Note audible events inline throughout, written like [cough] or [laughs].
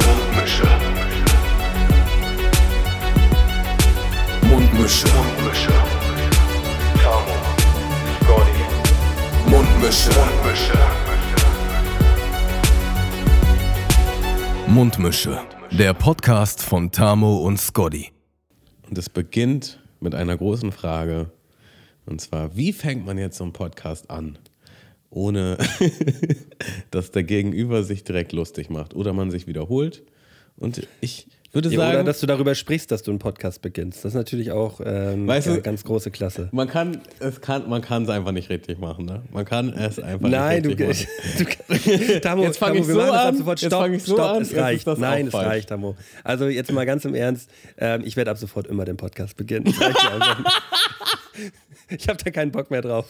Mundmische. Mundmische. Mundmische. Tamo. Scotty. Mundmische. Mundmische. Mundmische. Der Podcast von Tamo und Scotty. Und es beginnt mit einer großen Frage. Und zwar, wie fängt man jetzt so einen Podcast an? Ohne [laughs] dass der Gegenüber sich direkt lustig macht oder man sich wiederholt. Und ich würde Ja, sagen, oder dass du darüber sprichst, dass du einen Podcast beginnst. Das ist natürlich auch ähm, Weißt du- eine ganz große Klasse. man kann es kann, man kann es einfach nicht richtig machen. Ne? Man kann es einfach Nein, nicht du, richtig machen. [laughs] du Tamo, Jetzt fang Tamo, ich so an, sofort. jetzt Stopp, fang ich so stopp, an, es reicht. Nein, es reicht, Tamo. Also jetzt mal ganz im Ernst, ähm, ich werde ab sofort immer den Podcast beginnen. [laughs] Ich habe da keinen Bock mehr drauf.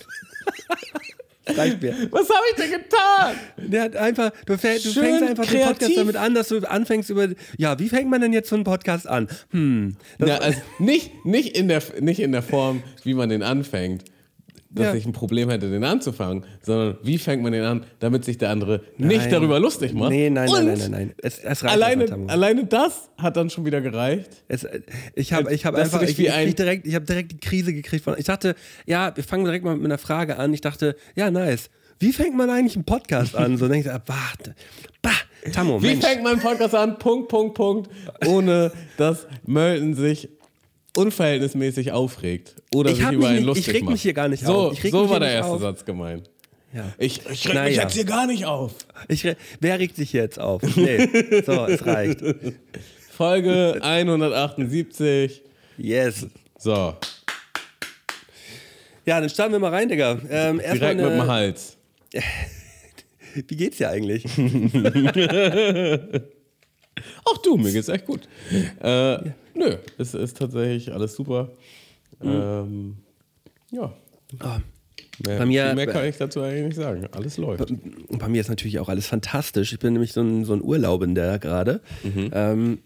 Reicht [laughs] mir. Was habe ich denn getan? Der hat einfach, du, fäng, du fängst einfach den Podcast kreativ. damit an, dass du anfängst über, ja, wie fängt man denn jetzt so einen Podcast an? Hm, Ja, also nicht, nicht, in der, nicht in der Form, wie man den anfängt, dass Ja. ich ein Problem hätte, den anzufangen, sondern wie fängt man den an, damit sich der andere nicht Nein. darüber lustig macht. Nee, nein, nein, nein, nein, nein. Es, es reicht Alleine, einfach, alleine das hat dann schon wieder gereicht. Es, ich habe ich hab einfach ich, ich, ich direkt, ich hab direkt die Krise gekriegt. Von, ich dachte, ja, wir fangen direkt mal mit einer Frage an. Ich dachte, ja, nice. Wie fängt man eigentlich einen Podcast an? So denke ich, ah, warte, bah, Tammo, Wie Mensch. fängt man einen Podcast an? Punkt, Punkt, Punkt. Ohne dass Mölten sich unverhältnismäßig aufregt oder Ich sich über einen nicht- lustig ich reg macht. mich hier gar nicht so, auf. Ich reg so war der erste auf. Satz gemeint. Ja. Ich, ich reg Na mich jetzt hier gar nicht auf. Ich, re- wer regt sich jetzt auf? Nee, [laughs] so, es reicht. Folge 178. Yes. So, Ja, dann starten wir mal rein, Digga. Ähm, direkt mit dem eine, Hals. [laughs] Wie geht's dir eigentlich? [laughs] Ach du, mir geht's echt gut. Äh, Nö, es ist tatsächlich alles super. Ähm, ja. Ah, Mehr, Bei mir- mehr kann ich dazu eigentlich nicht sagen. Alles läuft. Und bei mir ist natürlich auch alles fantastisch. Ich bin nämlich so ein, so ein Urlaubender gerade. Ähm,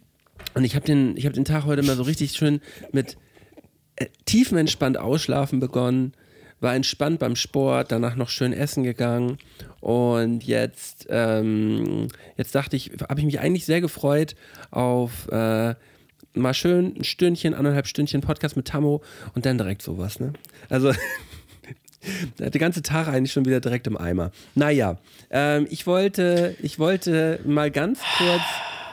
und ich habe den, ich hab den Tag heute mal so richtig schön mit äh, tiefenentspannt ausschlafen begonnen. War entspannt beim Sport, danach noch schön essen gegangen. Und jetzt, ähm, jetzt dachte ich, habe ich mich eigentlich sehr gefreut auf äh, mal schön ein Stündchen, anderthalb Stündchen Podcast mit Tammo und dann direkt sowas. Ne? Also [laughs] der ganze Tag eigentlich schon wieder direkt im Eimer. Naja, ähm, ich, wollte, ich wollte mal ganz kurz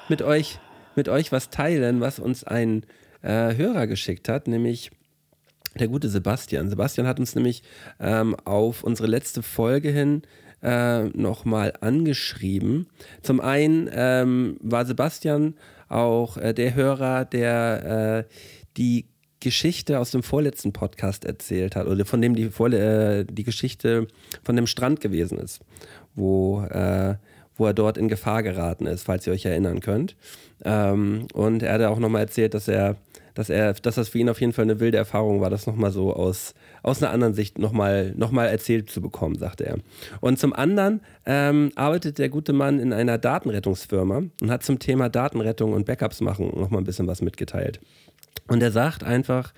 mit euch, mit euch was teilen, was uns ein äh, Hörer geschickt hat, nämlich der gute Sebastian. Sebastian hat uns nämlich ähm, auf unsere letzte Folge hin äh, nochmal angeschrieben. Zum einen ähm, war Sebastian auch äh, der Hörer, der äh, die Geschichte aus dem vorletzten Podcast erzählt hat, oder von dem die, Vorle äh, die Geschichte von dem Strand gewesen ist, wo, äh, wo er dort in Gefahr geraten ist, falls ihr euch erinnern könnt. Ähm, und er hat auch nochmal erzählt, dass er dass er, dass das für ihn auf jeden Fall eine wilde Erfahrung war, das nochmal so aus, aus einer anderen Sicht nochmal noch mal erzählt zu bekommen, sagte er. Und zum anderen ähm, arbeitet der gute Mann in einer Datenrettungsfirma und hat zum Thema Datenrettung und Backups machen nochmal ein bisschen was mitgeteilt. Und er sagt einfach,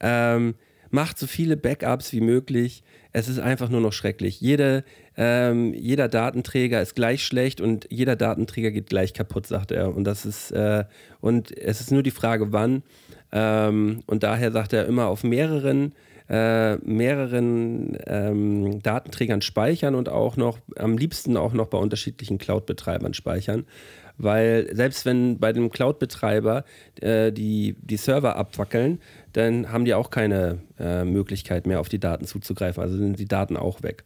ähm, macht so viele Backups wie möglich. Es ist einfach nur noch schrecklich. Jede, ähm, jeder Datenträger ist gleich schlecht und jeder Datenträger geht gleich kaputt, sagt er. Und das ist äh, und es ist nur die Frage, wann. Ähm, und daher sagt er immer auf mehreren äh, mehreren ähm, Datenträgern speichern und auch noch am liebsten auch noch bei unterschiedlichen Cloud-Betreibern speichern. Weil selbst wenn bei dem Cloud-Betreiber äh, die, die Server abwackeln, dann haben die auch keine äh, Möglichkeit mehr auf die Daten zuzugreifen. Also sind die Daten auch weg.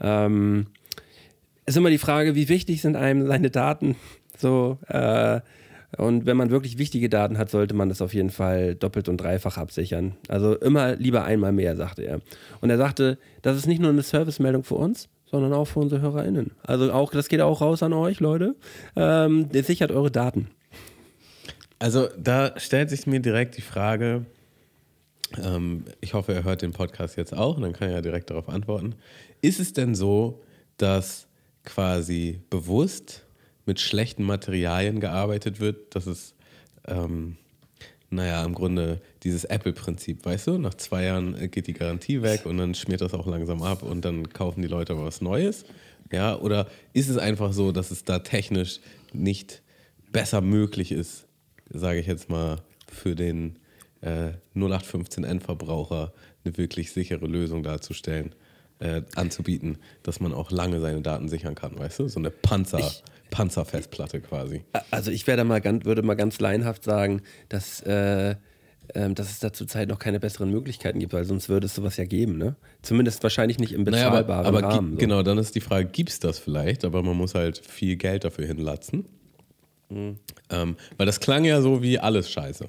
Ähm, ist immer die Frage, wie wichtig sind einem seine Daten? So, äh, und wenn man wirklich wichtige Daten hat, sollte man das auf jeden Fall doppelt und dreifach absichern. Also immer lieber einmal mehr, sagte er. Und er sagte, das ist nicht nur eine Servicemeldung für uns, sondern auch für unsere HörerInnen. Also auch, das geht auch raus an euch, Leute. Ähm, sichert eure Daten. Also da stellt sich mir direkt die Frage, ähm, ich hoffe, er hört den Podcast jetzt auch und dann kann er ja direkt darauf antworten. Ist es denn so, dass quasi bewusst mit schlechten Materialien gearbeitet wird, dass es, ähm, naja, im Grunde dieses Apple-Prinzip, weißt du, nach zwei Jahren äh, geht die Garantie weg und dann schmiert das auch langsam ab und dann kaufen die Leute was Neues? Ja, oder ist es einfach so, dass es da technisch nicht besser möglich ist, sage ich jetzt mal, für den äh, 0815N-Verbraucher eine wirklich sichere Lösung darzustellen, äh, anzubieten, dass man auch lange seine Daten sichern kann, weißt du? So eine Panzer, Ich- Panzerfestplatte quasi. Also ich werde mal ganz, würde mal ganz laienhaft sagen, dass, äh, ähm, dass es da zurzeit noch keine besseren Möglichkeiten gibt, weil sonst würde es sowas ja geben, ne? Zumindest wahrscheinlich nicht im Naja, aber, bezahlbaren aber Rahmen. so. genau, dann ist die Frage, gibt es das vielleicht, aber man muss halt viel Geld dafür hinlatzen. Mhm. Ähm, weil das klang ja so wie alles scheiße.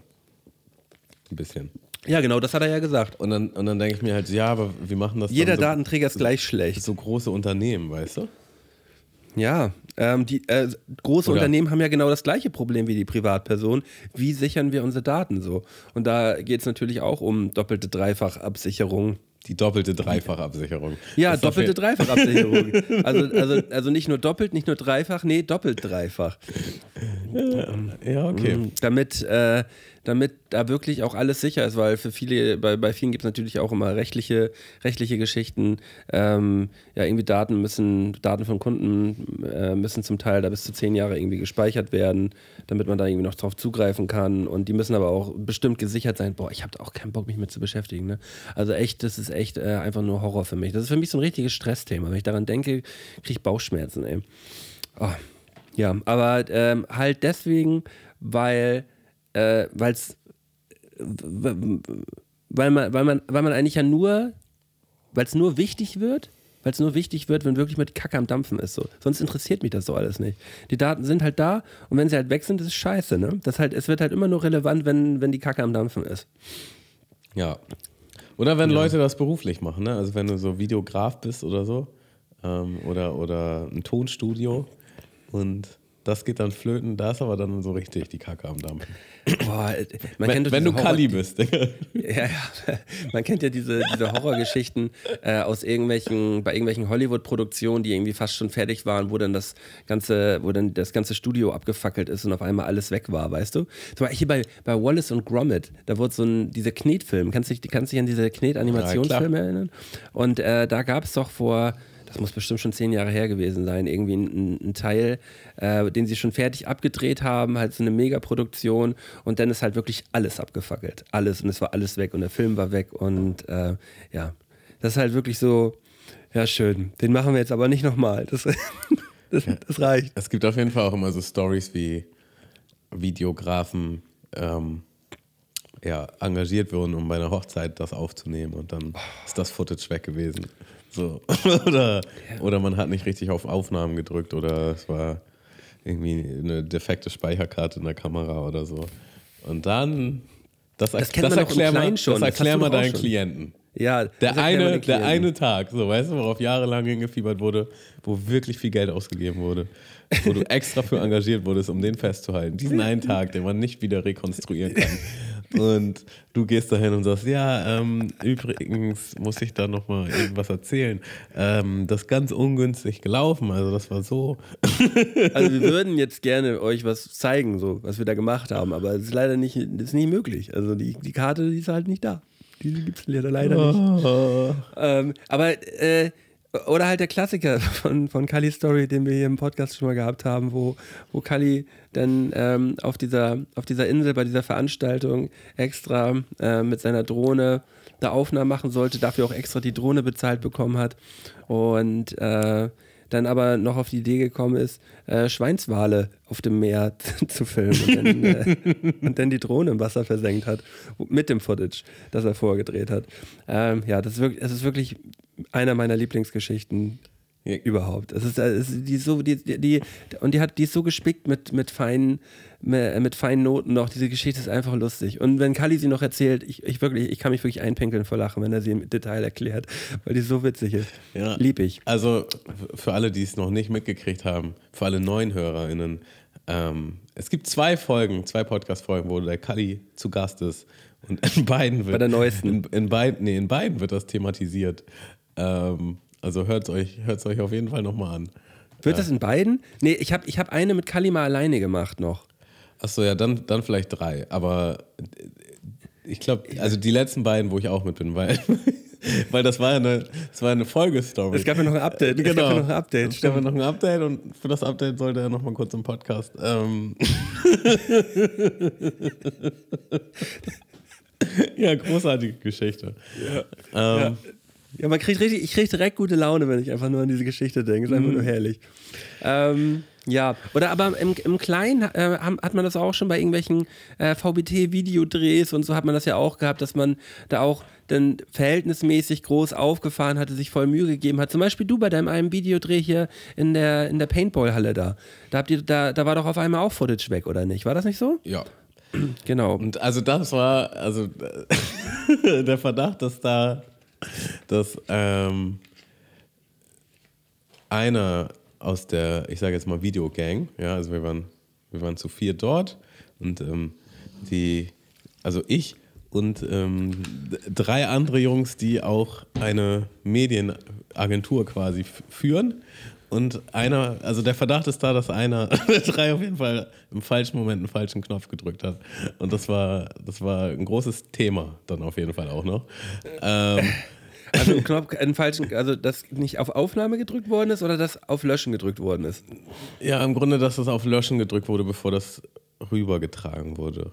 Ein bisschen. Ja, genau, das hat er ja gesagt. Und dann, und dann denke ich mir halt, ja, aber wie machen das Jeder dann so, Datenträger ist gleich schlecht. so große Unternehmen, weißt du? Ja, ähm, die äh, große Oder- Unternehmen haben ja genau das gleiche Problem wie die Privatperson. Wie sichern wir unsere Daten so? Und da geht es natürlich auch um doppelte Dreifachabsicherung. Die doppelte Dreifachabsicherung. Ja, Das doppelte Dreifachabsicherung. [laughs] also, also, also nicht nur doppelt, nicht nur dreifach, nee, doppelt dreifach. Ja, okay. Mhm, Damit, äh, damit da wirklich auch alles sicher ist, weil für viele, bei, bei vielen gibt es natürlich auch immer rechtliche, rechtliche Geschichten. Ähm, ja, irgendwie Daten müssen, Daten von Kunden äh, müssen zum Teil da bis zu zehn Jahre irgendwie gespeichert werden, damit man da irgendwie noch drauf zugreifen kann. Und die müssen aber auch bestimmt gesichert sein. Boah, ich habe da auch keinen Bock, mich mit zu beschäftigen. Ne? Also echt, das ist echt äh, einfach nur Horror für mich. Das ist für mich so ein richtiges Stressthema. Wenn ich daran denke, kriege ich Bauchschmerzen, ey. Oh. Ja, aber ähm, halt deswegen, weil äh, weil's, weil man, weil man, weil man eigentlich ja nur, weil es nur wichtig wird, weil es nur wichtig wird, wenn wirklich mal die Kacke am Dampfen ist. So. Sonst interessiert mich das so alles nicht. Die Daten sind halt da und wenn sie halt weg sind, ist es scheiße. Ne? Das halt, es wird halt immer nur relevant, wenn, wenn die Kacke am Dampfen ist. Ja. Oder wenn Leute das beruflich machen, ne? Also wenn du so Videograf bist oder so. Ähm, oder, oder ein Tonstudio und das geht dann flöten, da ist aber dann so richtig die Kacke am Dampfen. Boah, äh, Wenn, wenn du Horror- Kali bist. Ja, ja. Man kennt ja diese, diese Horrorgeschichten äh, aus irgendwelchen, bei irgendwelchen Hollywood-Produktionen, die irgendwie fast schon fertig waren, wo dann das ganze, wo dann das ganze Studio abgefackelt ist und auf einmal alles weg war, weißt du? Zum Beispiel hier bei, bei Wallace und Gromit, da wurde so ein, dieser Knetfilm, kannst du dich, kannst dich an diese Knet-Animationsfilme Ja, erinnern? Und äh, da gab es doch vor, das muss bestimmt schon zehn Jahre her gewesen sein, irgendwie ein, ein Teil, äh, den sie schon fertig abgedreht haben, halt so eine Megaproduktion. Und dann ist halt wirklich alles abgefackelt. Alles. Und es war alles weg. Und der Film war weg. Und äh, ja, das ist halt wirklich so, ja schön, den machen wir jetzt aber nicht nochmal. Das, [laughs] das, das reicht. Es gibt auf jeden Fall auch immer so Stories wie Videografen ähm, ja, engagiert wurden, um bei einer Hochzeit das aufzunehmen. Und dann ist das Footage weg gewesen. So. [laughs] oder, oder man hat nicht richtig auf Aufnahmen gedrückt oder es war irgendwie eine defekte Speicherkarte in der Kamera oder so. Und dann, das, Das kennt im erklär mal, das Das erklär mal deinen schon. Klienten. Ja, Der das eine, der eine Tag, so weißt du, worauf jahrelang hingefiebert wurde, wo wirklich viel Geld ausgegeben wurde, wo du [laughs] extra für engagiert wurdest, um den festzuhalten. Diesen einen Tag, den man nicht wieder rekonstruieren kann. [laughs] Und du gehst dahin und sagst, ja, ähm, übrigens muss ich da nochmal irgendwas erzählen. Ähm, das ist ganz ungünstig gelaufen, also das war so. Also wir würden jetzt gerne euch was zeigen, so, was wir da gemacht haben, aber es ist leider nicht, ist nicht möglich. Also die, die Karte, die ist halt nicht da. Die gibt es leider, leider nicht. Ähm, aber, äh, oder halt der Klassiker von, von Kallis Story, den wir hier im Podcast schon mal gehabt haben, wo, wo Kalli dann ähm, auf, dieser, auf dieser Insel bei dieser Veranstaltung extra äh, mit seiner Drohne da Aufnahmen machen sollte, dafür auch extra die Drohne bezahlt bekommen hat und äh, dann aber noch auf die Idee gekommen ist, äh, Schweinswale auf dem Meer [laughs] zu filmen und dann, äh, und dann die Drohne im Wasser versenkt hat, mit dem Footage, das er vorgedreht hat. Ähm, ja, das ist, wirklich, das ist wirklich einer meiner Lieblingsgeschichten überhaupt. Es ist, es ist die so, die, die, und die hat, die ist so gespickt mit, mit feinen, mit, mit feinen Noten noch. Diese Geschichte ist einfach lustig. Und wenn Kali sie noch erzählt, ich, ich wirklich, ich kann mich wirklich einpinkeln vor Lachen, wenn er sie im Detail erklärt, weil die so witzig ist. Ja. Lieb ich. Also für alle, die es noch nicht mitgekriegt haben, für alle neuen HörerInnen, ähm, es gibt zwei Folgen, zwei Podcast-Folgen, wo der Kali zu Gast ist. Und in beiden wird. Bei der neuesten. In, in, beiden, nee, in beiden wird das thematisiert. Ähm, also hört es euch, hört's euch auf jeden Fall nochmal an. Wird das in beiden? Nee, ich habe ich hab eine mit Kali mal alleine gemacht noch. Achso, ja, dann, dann vielleicht drei. Aber äh, ich glaube, also die letzten beiden, wo ich auch mit bin, weil [laughs] Weil das war ja eine, das war eine Folgestory. Es gab ja noch ein Update. Es gab Genau. ja noch ein Update. Es gab ja noch ein Update und für das Update sollte er noch mal kurz im Podcast. Ähm. [laughs] [laughs] ja, großartige Geschichte. Ja. Ähm, Ja, man kriegt richtig, ich kriege direkt gute Laune, wenn ich einfach nur an diese Geschichte denke. Ist einfach nur herrlich. Ähm, ja, oder aber im, im Kleinen äh, hat man das auch schon bei irgendwelchen äh, VBT-Videodrehs und so hat man das ja auch gehabt, dass man da auch dann verhältnismäßig groß aufgefahren hatte, sich voll Mühe gegeben hat. Zum Beispiel du bei deinem einen Videodreh hier in der, in der Paintball-Halle da. Da, habt ihr, da. da war doch auf einmal auch Footage weg, oder nicht? War das nicht so? ja. Genau. Und also das war, also [laughs] der Verdacht, dass da, dass ähm, einer aus der, ich sage jetzt mal Videogang, ja, also wir waren, wir waren zu vier dort und ähm, die, also ich und ähm, drei andere Jungs, die auch eine Medienagentur quasi führen. Und einer, also der Verdacht ist da, dass einer [laughs] der drei auf jeden Fall im falschen Moment einen falschen Knopf gedrückt hat. Und das war, das war ein großes Thema dann auf jeden Fall auch noch. Ähm, [laughs] Also im Knopf, einen falschen, also dass nicht auf Aufnahme gedrückt worden ist oder dass auf Löschen gedrückt worden ist. ja, im Grunde, dass das auf Löschen gedrückt wurde, bevor das rübergetragen wurde.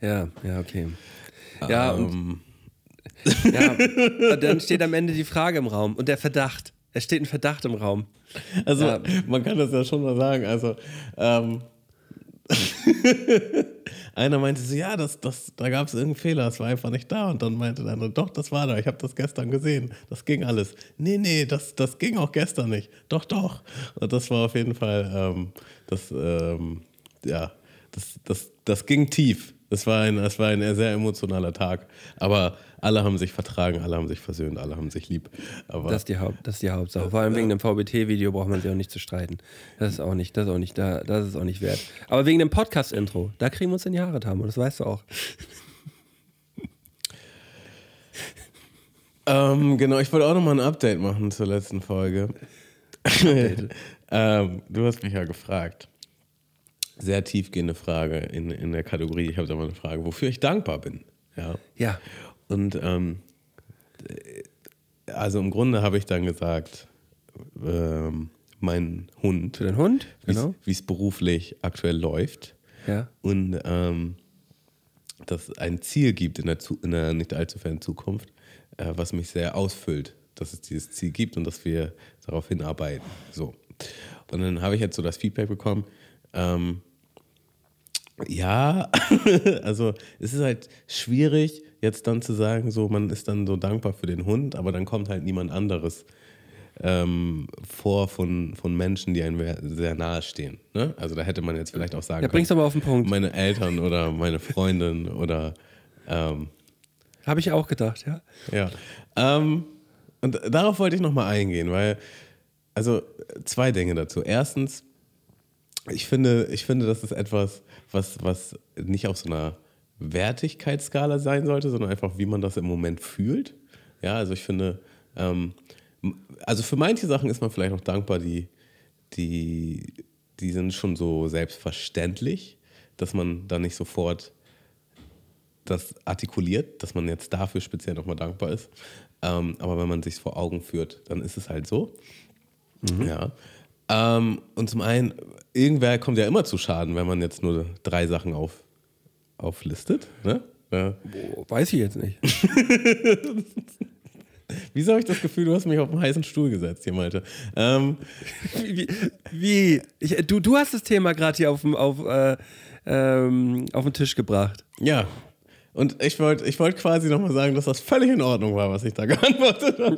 Ja, ja, okay. Ja, und, Ähm, [laughs] ja, und dann steht am Ende die Frage im Raum und der Verdacht. Es steht ein Verdacht im Raum. Also Ja. man kann das ja schon mal sagen. Also ähm, [laughs] einer meinte so, ja, das, das, da gab es irgendeinen Fehler, es war einfach nicht da. Und dann meinte der andere, doch, das war da, ich habe das gestern gesehen, das ging alles. Nee, nee, das, das ging auch gestern nicht. Doch, doch. Und das war auf jeden Fall, ähm, das, ähm, ja, das, das, das ging tief. Das war, ein, das war ein sehr emotionaler Tag. Aber alle haben sich vertragen, alle haben sich versöhnt, alle haben sich lieb. Aber Das ist die, Haupt, das ist die Hauptsache. Vor allem wegen dem VBT-Video braucht man sich auch nicht zu streiten. Das ist auch nicht, das ist auch nicht, da, das ist auch nicht wert. Aber wegen dem Podcast-Intro, da kriegen wir uns in die Haare, Tamo, das weißt du auch. Ähm, genau, ich wollte auch nochmal ein Update machen zur letzten Folge. [laughs] ähm, du hast mich ja gefragt. Sehr tiefgehende Frage in, in der Kategorie. Ich habe da mal eine Frage, wofür ich dankbar bin. Ja. Ja. Und ähm, also im Grunde habe ich dann gesagt, ähm, mein Hund, Für den Hund? Genau. wie es beruflich aktuell läuft Ja. und ähm, dass es ein Ziel gibt in der, in der nicht allzu fernen Zukunft, äh, was mich sehr ausfüllt, dass es dieses Ziel gibt und dass wir darauf hinarbeiten. So. Und dann habe ich jetzt so das Feedback bekommen, ähm, ja, [laughs] also es ist halt schwierig, jetzt dann zu sagen, so man ist dann so dankbar für den Hund, aber dann kommt halt niemand anderes ähm, vor von, von Menschen, die einem sehr nahe stehen. Ne? Also da hätte man jetzt vielleicht auch sagen Ja, bring's doch mal auf den Punkt. meine Eltern oder meine Freundin oder ähm, Habe ich auch gedacht, ja. ja. Ähm, und darauf wollte ich nochmal eingehen, weil, also zwei Dinge dazu. Erstens, ich finde, ich finde, das ist etwas, was, was nicht auf so einer Wertigkeitsskala sein sollte, sondern einfach, wie man das im Moment fühlt. Ja, also ich finde, ähm, also für manche Sachen ist man vielleicht auch dankbar, die, die, die sind schon so selbstverständlich, dass man da nicht sofort das artikuliert, dass man jetzt dafür speziell nochmal dankbar ist. Ähm, aber wenn man sich vor Augen führt, dann ist es halt so. Ja. Ähm, und zum einen, irgendwer kommt ja immer zu Schaden, wenn man jetzt nur drei Sachen auf, auflistet. Ne? Ja. Weiß ich jetzt nicht. [laughs] Wieso habe ich das Gefühl, du hast mich auf einen heißen Stuhl gesetzt hier, Malte? Ähm, [laughs] Wie? wie? Ich, du, du hast das Thema gerade hier auf auf, äh, ähm, auf den Tisch gebracht. ja. Und ich wollte ich wollt quasi nochmal sagen, dass das völlig in Ordnung war, was ich da [laughs] geantwortet habe.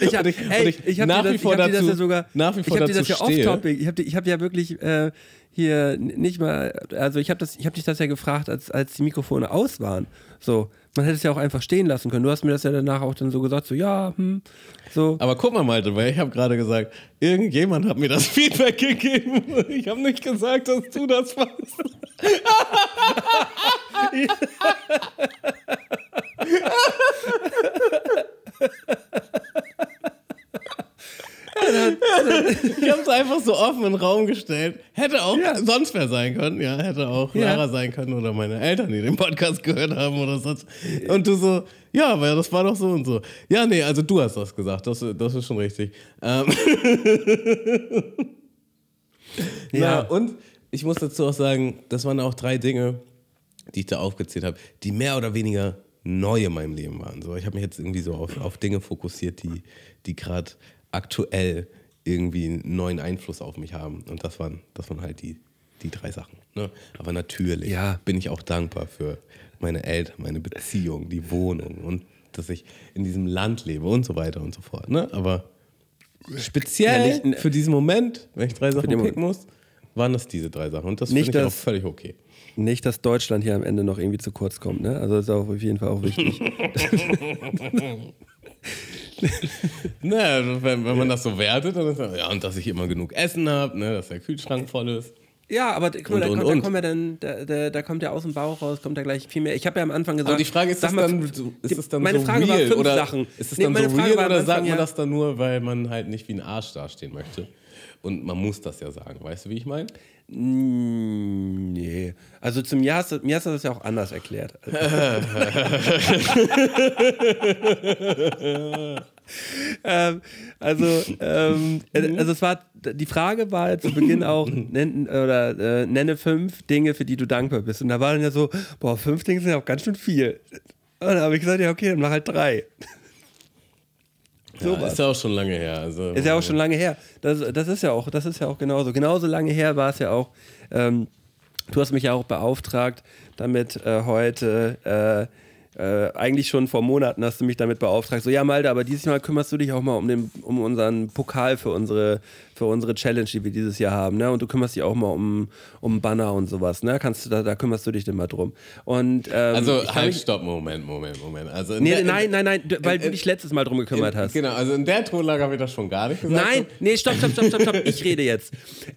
Ich hab, Und ich- ey, ich, ich hab nach dir das, wie vor ich dir das dazu- ja sogar, nach wie ich vor hab dir das ja dazu off-topic, ich habe ich hab ja wirklich äh, hier nicht mal, also ich habe das, ich habe dich das ja gefragt, als, als die Mikrofone aus waren. So, man hätte es ja auch einfach stehen lassen können. Du hast mir das ja danach auch dann so gesagt, so ja, hm, so. Aber guck mal, Malte, weil ich habe gerade gesagt, irgendjemand hat mir das [laughs] Feedback gegeben. Ich habe nicht gesagt, dass du das warst. [laughs] [laughs] [laughs] Ich habe es einfach so offen in den Raum gestellt. Hätte auch sonst wer sein können, ja. Hätte auch Ja. Lara sein können oder meine Eltern, die den Podcast gehört haben oder sonst. Und du so, ja, aber das war doch so und so. Ja, nee, also du hast das gesagt, das, das ist schon richtig. Ähm. [laughs] ja. Ja. und ich muss dazu auch sagen, das waren auch drei Dinge, die ich da aufgezählt habe, die mehr oder weniger neu in meinem Leben waren. So, ich habe mich jetzt irgendwie so auf, auf Dinge fokussiert, die, die gerade aktuell irgendwie einen neuen Einfluss auf mich haben. Und das waren, das waren halt die, die drei Sachen. Ne? Aber natürlich Ja. bin ich auch dankbar für meine Eltern, meine Beziehung, die Wohnung und dass ich in diesem Land lebe und so weiter und so fort. Ne? Aber speziell Ja, nicht- für diesen Moment, wenn ich drei Sachen picken muss, waren das diese drei Sachen. Und das finde ich auch das- völlig okay. Nicht, dass Deutschland hier am Ende noch irgendwie zu kurz kommt, ne? Also das ist auch auf jeden Fall auch wichtig. [laughs] [laughs] Naja, also wenn, wenn man das so wertet, dann ist das, ja, und dass ich immer genug Essen habe, ne, dass der Kühlschrank voll ist. ja, aber guck mal, da, Und, und, kommt, da, kommt ja dann, da, da, da kommt ja aus dem Bauch raus, kommt da gleich viel mehr. Ich habe ja am Anfang gesagt. Aber die Frage ist, das mal, dann, so- ist das dann meine so Frage real? war fünf oder Sachen. Ist es Nee, dann meine so Frage real oder Anfang, sagt man das dann nur, weil man halt nicht wie ein Arsch dastehen möchte? Und man muss das ja sagen, weißt du, wie ich meine? Mm, Nee. Also zum Jahr hast du, mir hast du das ja auch anders erklärt. [laughs] ähm, also, ähm, äh, also es war, die Frage war ja zu Beginn auch, nenn, oder äh, nenne fünf Dinge, für die du dankbar bist. Und da war dann ja so, boah, fünf Dinge sind ja auch ganz schön viel. Und dann habe ich gesagt, ja, okay, dann mach halt drei. Sowas. ist ja auch schon lange her. Also, Ist ja auch schon lange her. Das, das ist ja auch, das ist ja auch genauso. Genauso lange her war es ja auch. Ähm, du hast mich ja auch beauftragt, damit äh, heute. Äh, äh, eigentlich schon vor Monaten hast du mich damit beauftragt. So, ja, Malte, aber dieses Mal kümmerst du dich auch mal um, den, um unseren Pokal für unsere, für unsere Challenge, die wir dieses Jahr haben. Ne? Und du kümmerst dich auch mal um, um Banner und sowas. Ne? Kannst du, da, da kümmerst du dich dann mal drum. Und, ähm, Also halt, stopp, Moment, Moment, Moment. Also Nee, der- nein, nein, nein, weil in- du dich letztes Mal drum gekümmert in, hast. Genau, also in der Tonlage habe ich das schon gar nicht gesagt. Nein, nee, stopp, stopp, stopp, stopp, stopp. Ich rede jetzt.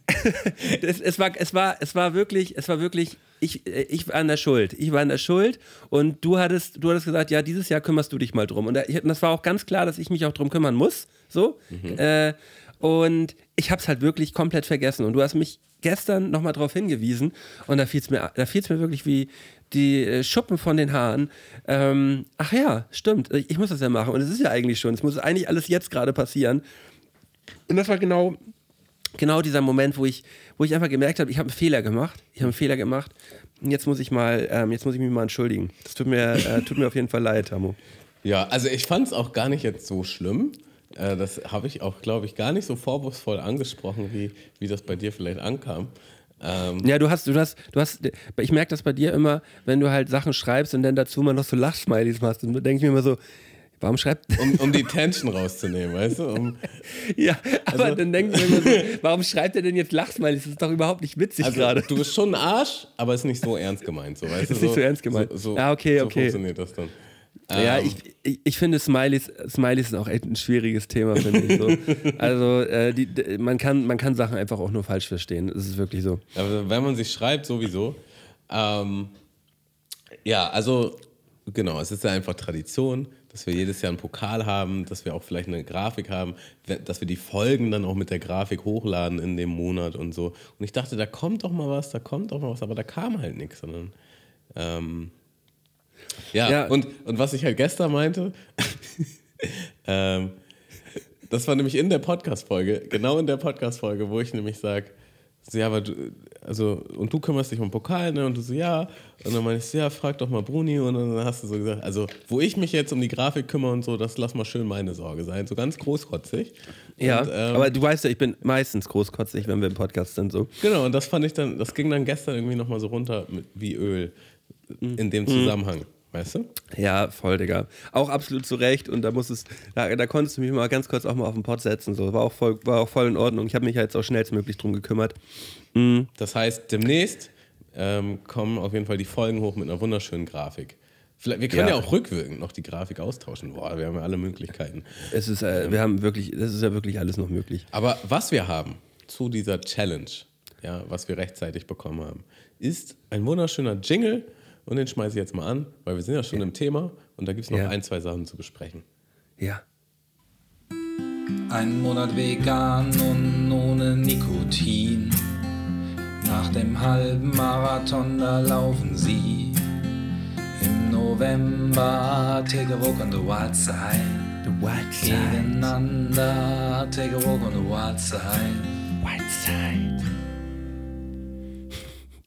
[laughs] es, es, war, es, war, es war wirklich, es war wirklich, ich, ich war an der Schuld. Ich war an der Schuld und du hattest, du hattest gesagt, ja, dieses Jahr kümmerst du dich mal drum. Und das war auch ganz klar, dass ich mich auch drum kümmern muss. So. Äh, und ich habe es halt wirklich komplett vergessen. Und du hast mich gestern nochmal darauf hingewiesen und da fiel es mir, fiel's mir wirklich wie die äh, Schuppen von den Haaren. Ähm, ach ja, stimmt, ich ich muss das ja machen. Und es ist ja eigentlich schon, es muss eigentlich alles jetzt gerade passieren. Und das war genau, genau dieser Moment, wo ich, wo ich einfach gemerkt habe, ich habe einen Fehler gemacht. Ich habe einen Fehler gemacht. Und jetzt muss ich mal, ähm, jetzt muss ich mich mal entschuldigen. Das tut mir, äh, tut mir auf jeden Fall leid, Tamo. Ja, also ich fand es auch gar nicht jetzt so schlimm. Äh, das habe ich auch, glaube ich, gar nicht so vorwurfsvoll angesprochen, wie, wie das bei dir vielleicht ankam. Ähm, Ja, du hast, du hast, du hast, ich merke das bei dir immer, wenn du halt Sachen schreibst und dann dazu mal noch so Lachsmilies machst. Und dann denke ich mir immer so, warum schreibt. [laughs] um, um die Tension rauszunehmen, weißt du? Um, [laughs] ja, aber Also- dann denke ich mir immer so, [laughs] warum schreibt er denn jetzt Lachsmilies? Das ist doch überhaupt nicht witzig also, gerade. du bist schon ein Arsch, aber ist nicht so ernst gemeint, so weißt du? Ist nicht so ernst gemeint. So, so, Ja, okay, so okay. funktioniert das dann. Ja, Ähm, ich, ich, ich finde Smileys, Smileys sind auch echt ein schwieriges Thema, finde ich so. [laughs] Also äh, die, d- man, kann, man kann Sachen einfach auch nur falsch verstehen. Das ist wirklich so. Also wenn man sich schreibt, sowieso. Ähm, ja, also genau, es ist ja einfach Tradition, dass wir jedes Jahr einen Pokal haben, dass wir auch vielleicht eine Grafik haben, dass wir die Folgen dann auch mit der Grafik hochladen in dem Monat und so. Und ich dachte, da kommt doch mal was, da kommt doch mal was, aber da kam halt nichts, sondern ähm, ja, Ja. Und, und was ich halt gestern meinte, [laughs] ähm, das war nämlich in der Podcast-Folge, genau in der Podcast-Folge, wo ich nämlich sage, so, ja, aber du, also, und du kümmerst dich um Pokal, ne? Und du so, ja. Und dann meinte ich so, ja, frag doch mal Bruni. Und dann hast du so gesagt, also, wo ich mich jetzt um die Grafik kümmere und so, das lass mal schön meine Sorge sein. So ganz großkotzig. Ja, Und, ähm, aber du weißt ja, ich bin meistens großkotzig, wenn wir im Podcast sind. So. Genau, und das fand ich dann, das ging dann gestern irgendwie nochmal so runter mit, wie Öl in dem Zusammenhang. Weißt du? Ja, voll, Digga. Auch absolut zu Recht. Und da muss es, da, da konntest du mich mal ganz kurz auch mal auf den Pod setzen. So. War, auch voll, war auch voll in Ordnung. Ich habe mich ja jetzt auch schnellstmöglich drum gekümmert. Das heißt, demnächst ähm, kommen auf jeden Fall die Folgen hoch mit einer wunderschönen Grafik. Vielleicht, wir können ja. Ja. auch rückwirkend noch die Grafik austauschen. Boah, wir haben ja alle Möglichkeiten. Es ist, äh, wir haben wirklich, das ist ja wirklich alles noch möglich. Aber was wir haben zu dieser Challenge, ja, was wir rechtzeitig bekommen haben, ist ein wunderschöner Jingle und den schmeiße ich jetzt mal an, weil wir sind ja schon im Thema und da gibt es noch Ja. ein, zwei Sachen zu besprechen. Ja. Ein Monat vegan und ohne Nikotin. Nach dem halben Marathon, da laufen sie. Im November, take a walk on the wild side. The White Gegeneinander, take a walk on the wild side. White Side.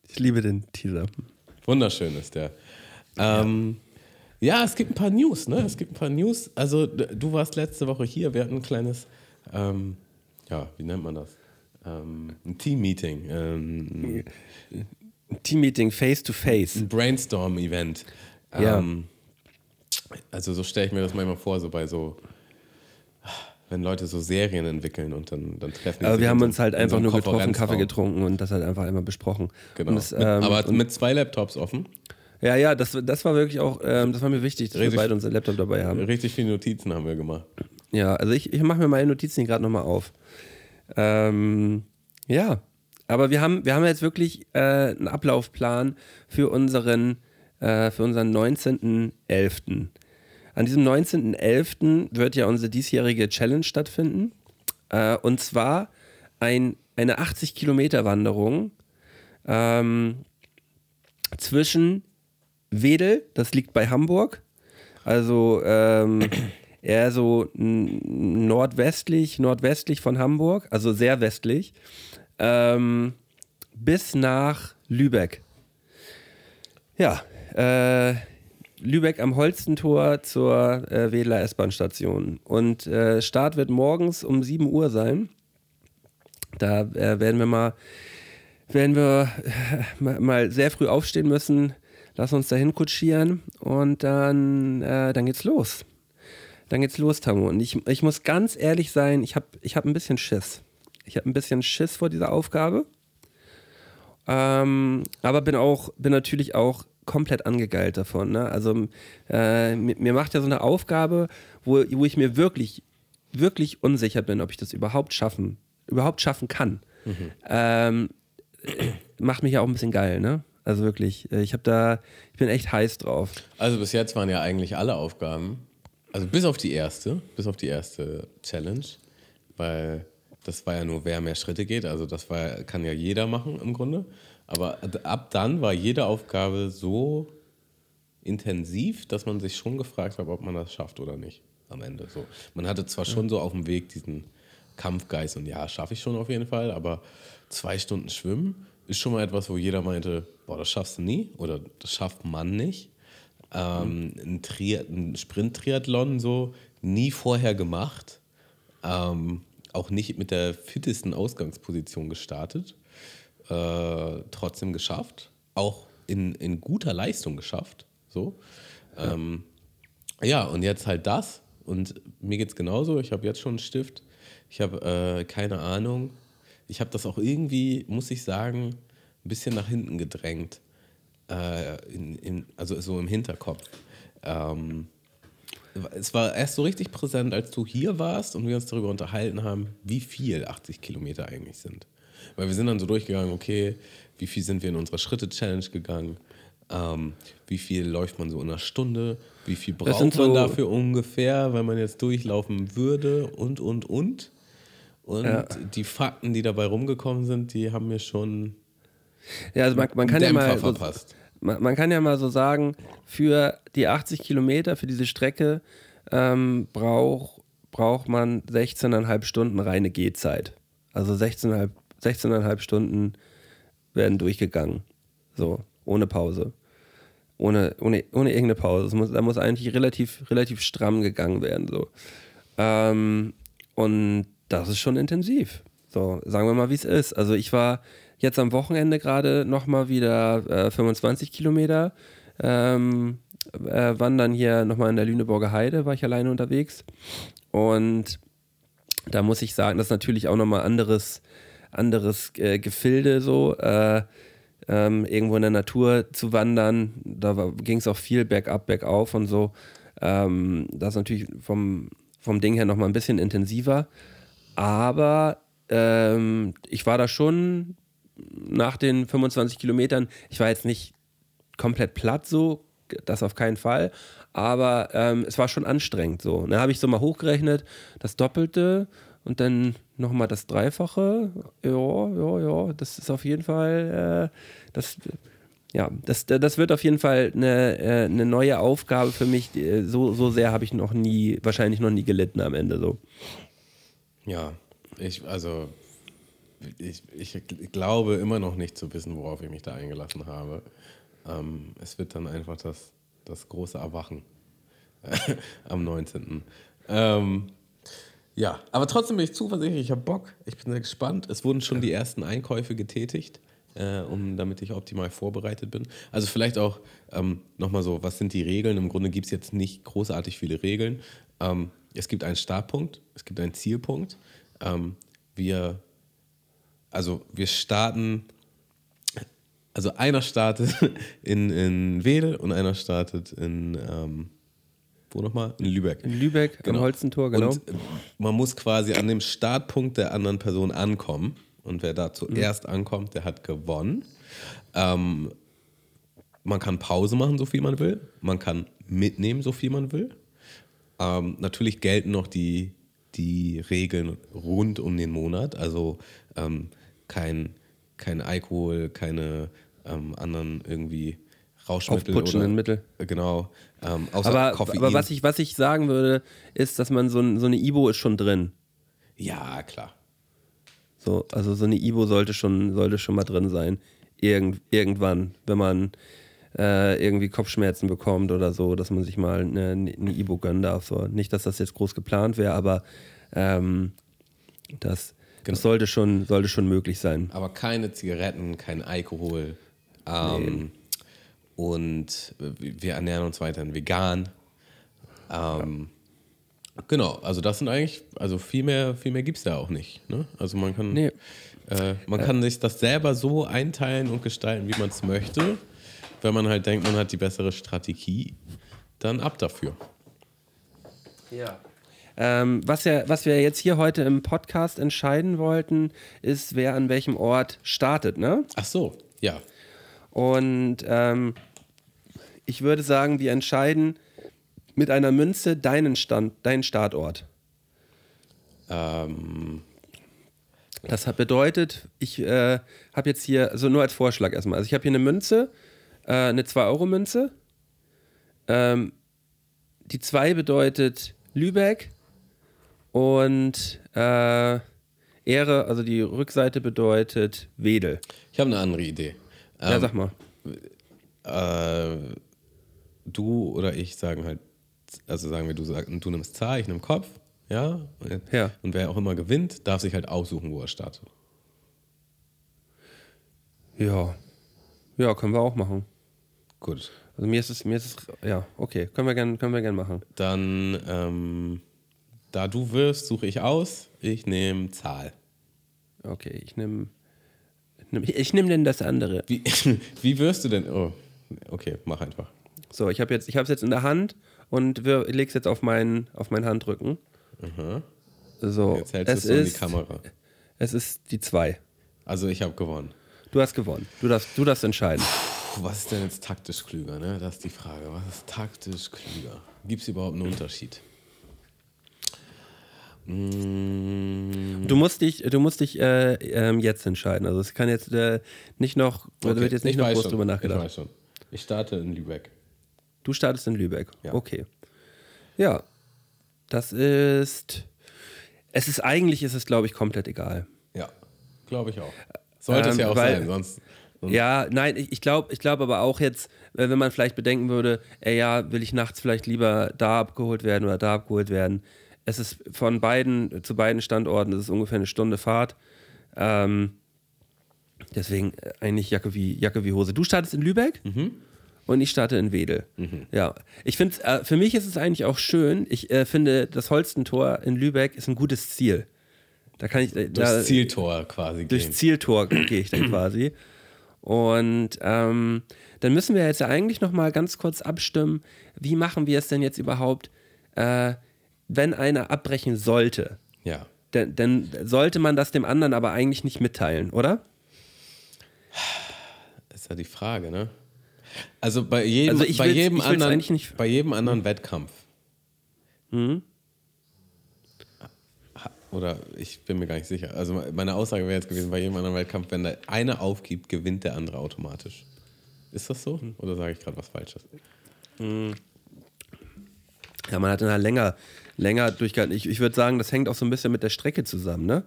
Ich liebe den Teaser. Wunderschön ist der. Ähm, ja. es gibt ein paar News, ne? Es gibt ein paar News. Also, du warst letzte Woche hier. Wir hatten ein kleines, ähm, ja, wie nennt man das? Ähm, ein Team-Meeting, ähm, Teammeeting face to face. ein Brainstorm-Event. Ja. Ähm, also, so stelle ich mir das manchmal vor, so bei so, wenn Leute so Serien entwickeln und dann, dann treffen die Aber wir haben so- uns halt in so einfach einem nur getroffen, Kaffee getrunken und das halt einfach einmal besprochen. Genau. Das, ähm, aber mit zwei Laptops offen. ja, ja, das, das war wirklich auch, ähm, das war mir wichtig, dass Richtig. wir beide unseren Laptop dabei haben. Richtig viele Notizen haben wir gemacht. Ja, also ich, ich mache mir meine Notizen gerade nochmal auf. Ähm, ja, aber wir haben, wir haben jetzt wirklich äh, einen Ablaufplan für unseren, äh, für unseren 19.11. An diesem 19.11. wird ja unsere diesjährige Challenge stattfinden. Äh, und zwar ein, eine 80-Kilometer-Wanderung ähm, zwischen Wedel, das liegt bei Hamburg, also ähm, [clears throat] eher so nordwestlich, nordwestlich von Hamburg, also sehr westlich, ähm, bis nach Lübeck. Ja, äh, Lübeck am Holstentor zur äh, Wedeler S-Bahn-Station. Und äh, Start wird morgens um 7 Uhr sein. Da äh, werden wir mal, werden wir [laughs] mal sehr früh aufstehen müssen. Lass uns dahin kutschieren und dann, äh, dann geht's los. Dann geht's los, Tamu. Und ich, ich muss ganz ehrlich sein, ich habe ich hab ein bisschen Schiss. Ich habe ein bisschen Schiss vor dieser Aufgabe. Ähm, aber bin auch, bin natürlich auch komplett angegeilt davon. Ne? Also äh, mir, mir macht ja so eine Aufgabe, wo, wo ich mir wirklich, wirklich unsicher bin, ob ich das überhaupt schaffen, überhaupt schaffen kann. Ähm, äh, macht mich ja auch ein bisschen geil, ne? Also wirklich, äh, ich habe da, ich bin echt heiß drauf. Also bis jetzt waren ja eigentlich alle Aufgaben, also bis auf die erste, bis auf die erste Challenge, weil das war ja nur, wer mehr Schritte geht, also das war, kann ja jeder machen im Grunde. Aber ab dann war jede Aufgabe so intensiv, dass man sich schon gefragt hat, ob man das schafft oder nicht am Ende. So. Man hatte zwar schon so auf dem Weg diesen Kampfgeist und ja, schaffe ich schon auf jeden Fall, aber zwei Stunden Schwimmen ist schon mal etwas, wo jeder meinte, boah, das schaffst du nie oder das schafft man nicht. Ähm, ein, Tri ein Sprint-Triathlon so nie vorher gemacht, ähm, auch nicht mit der fittesten Ausgangsposition gestartet, äh, trotzdem geschafft, auch in, in guter Leistung geschafft, so. Ähm, ja, und jetzt halt das. Und mir geht's genauso. Ich habe jetzt schon einen Stift. Ich habe äh, keine Ahnung. Ich habe das auch irgendwie, muss ich sagen, ein bisschen nach hinten gedrängt. Äh, in, in, also so im Hinterkopf. Ähm, es war erst so richtig präsent, als du hier warst und wir uns darüber unterhalten haben, wie viel 80 Kilometer eigentlich sind. Weil wir sind dann so durchgegangen, okay, wie viel sind wir in unserer Schritte-Challenge gegangen? Ähm, wie viel läuft man so in einer Stunde? Wie viel braucht man so- dafür ungefähr, wenn man jetzt durchlaufen würde? Und, und, und. Und Ja. die Fakten, die dabei rumgekommen sind, die haben mir schon Ja, also man, man kann ja mal so, verpasst. man, man kann ja mal so sagen, für die 80 Kilometer, für diese Strecke ähm, braucht braucht man 16,5 Stunden reine Gehzeit. Also 16,5 16,5 Stunden werden durchgegangen. So, ohne Pause. Ohne, ohne, ohne irgendeine Pause. Muss, da muss eigentlich relativ, relativ stramm gegangen werden. So. Ähm, und das ist schon intensiv. So, sagen wir mal, wie es ist. Also ich war jetzt am Wochenende gerade nochmal wieder äh, 25 Kilometer ähm, äh, wandern hier nochmal in der Lüneburger Heide, war ich alleine unterwegs. Und da muss ich sagen, das ist natürlich auch nochmal anderes, anderes äh, Gefilde so. Äh, ähm, irgendwo in der Natur zu wandern, da ging es auch viel bergab, bergauf und so. Ähm, das ist natürlich vom, vom Ding her nochmal ein bisschen intensiver. Aber ähm, ich war da schon nach den 25 Kilometern, ich war jetzt nicht komplett platt so, das auf keinen Fall. Aber ähm, es war schon anstrengend so. Da habe ich so mal hochgerechnet, das Doppelte und dann nochmal das Dreifache. Ja, ja, ja, das ist auf jeden Fall, äh, das, ja, das, das wird auf jeden Fall eine, äh, eine neue Aufgabe für mich. Die, So, so sehr habe ich noch nie, wahrscheinlich noch nie gelitten am Ende so. Ja, ich, also, ich, ich glaube immer noch nicht zu wissen, worauf ich mich da eingelassen habe. Ähm, es wird dann einfach das, das große Erwachen [laughs] am 19. Ähm, ja, aber trotzdem bin ich zuversichtlich, ich habe Bock, ich bin sehr gespannt. Es wurden schon die ersten Einkäufe getätigt, äh, um, damit ich optimal vorbereitet bin. Also vielleicht auch ähm, nochmal so, was sind die Regeln? Im Grunde gibt es jetzt nicht großartig viele Regeln. Ähm, es gibt einen Startpunkt, es gibt einen Zielpunkt. Ähm, wir, also wir starten, also einer startet [laughs] in, in Wedel und einer startet in, ähm, wo nochmal? In Lübeck. In Lübeck am Holzentor, genau. Und man muss quasi an dem Startpunkt der anderen Person ankommen. Und wer da zuerst ankommt, der hat gewonnen. Ähm, man kann Pause machen, so viel man will. Man kann mitnehmen, so viel man will. Ähm, natürlich gelten noch die, die Regeln rund um den Monat. Also ähm, kein, kein Alkohol, keine ähm, anderen irgendwie Rauschmittel. Aufputschenden oder, Mittel. Genau. Ähm, Aber, Koffein. aber was, ich, was ich sagen würde, ist, dass man so, ein, so eine Ibo ist schon drin. ja, klar. So, also so eine Ibo sollte schon, sollte schon mal drin sein. Irgend, irgendwann, wenn man äh, irgendwie Kopfschmerzen bekommt oder so, dass man sich mal eine, eine Ibo gönnen darf. So. Nicht, dass das jetzt groß geplant wäre, aber ähm, das, Genau. das sollte, schon, sollte schon möglich sein. Aber keine Zigaretten, kein Alkohol. Ähm, Und wir ernähren uns weiterhin vegan. Ähm, Genau, also das sind eigentlich, also viel mehr, viel mehr gibt es da auch nicht. Ne? Also man kann, Nee. äh, man kann sich das selber so einteilen und gestalten, wie man es möchte. Wenn man halt denkt, man hat die bessere Strategie, dann ab dafür. Ja. Ähm, was, ja, was wir jetzt hier heute im Podcast entscheiden wollten, ist, wer an welchem Ort startet, ne? Ach so, ja. Und ähm, ich würde sagen, wir entscheiden mit einer Münze deinen Stand, deinen Startort. Ähm, Das bedeutet, ich äh, habe jetzt hier, also nur als Vorschlag erstmal, also ich habe hier eine Münze, äh, eine 2-Euro-Münze. Ähm, die 2 bedeutet Lübeck und äh, Ehre, also die Rückseite bedeutet Wedel. ich habe eine andere Idee. ja, Ähm, sag mal. äh, du oder ich sagen halt, also sagen wir, du, sag, du nimmst Zahl, ich nehme Kopf, ja? Ja. Und wer auch immer gewinnt, darf sich halt aussuchen, wo er startet. Ja. Ja, können wir auch machen. Gut. Also mir ist es, mir ist es, ja, okay, können wir gern, können wir gern machen. Dann, ähm, da du wirst, suche ich aus, ich nehme Zahl. Okay, ich nehme, ich nehme denn das andere. Wie, [laughs] wie wirst du denn? Oh, okay, mach einfach. So, ich habe jetzt, ich habe es jetzt in der Hand und ich leg's jetzt auf meinen, auf meinen Handrücken. So, Jetzt hältst es es so in die Kamera. es ist die zwei. Also ich habe gewonnen. Du hast gewonnen. Du darfst, du darfst entscheiden. Puh, was ist denn jetzt taktisch klüger, ne? Das ist die Frage. Was ist taktisch klüger? Gibt es überhaupt einen Unterschied? Mm, Du musst dich, du musst dich äh, ähm, jetzt entscheiden. Also es kann jetzt äh, nicht noch, da okay, wird jetzt nicht ich noch groß drüber Ich nachgedacht. weiß schon. Ich starte in Lübeck. Du startest in Lübeck. Ja. Okay. Ja. Das ist. Es ist eigentlich ist es, glaube ich, komplett egal. Ja, glaube ich auch. Sollte es Ähm, ja auch weil- sein, sonst. sonst Ja, nein, ich, ich glaube ich glaub aber auch jetzt, äh, wenn man vielleicht bedenken würde, ey, ja, will ich nachts vielleicht lieber da abgeholt werden oder da abgeholt werden. Es ist von beiden, zu beiden Standorten, es ist ungefähr eine Stunde Fahrt. Ähm, deswegen äh, eigentlich Jacke wie, Jacke wie Hose. Du startest in Lübeck und ich starte in Wedel. Ja, ich finde, äh, für mich ist es eigentlich auch schön. Ich äh, finde, das Holstentor in Lübeck ist ein gutes Ziel. Da kann ich, äh, da, durchs Zieltor quasi durchs gehen. Zieltor gehe ich dann [clears throat] quasi. Und ähm, dann müssen wir jetzt ja eigentlich noch mal ganz kurz abstimmen, wie machen wir es denn jetzt überhaupt, äh, wenn einer abbrechen sollte? Ja. Denn, denn sollte man das dem anderen aber eigentlich nicht mitteilen, oder? Ist ja die Frage, ne? Also bei jedem, Also bei jedem anderen, nicht- bei jedem anderen Wettkampf. Ha- Oder ich bin mir gar nicht sicher. Also meine Aussage wäre jetzt gewesen, bei jedem anderen Wettkampf, wenn der eine aufgibt, gewinnt der andere automatisch. Ist das so? Oder sage ich gerade was Falsches? Ja, man hat dann halt länger, länger durchgehalten. Ich, ich würde sagen, das hängt auch so ein bisschen mit der Strecke zusammen. Ne?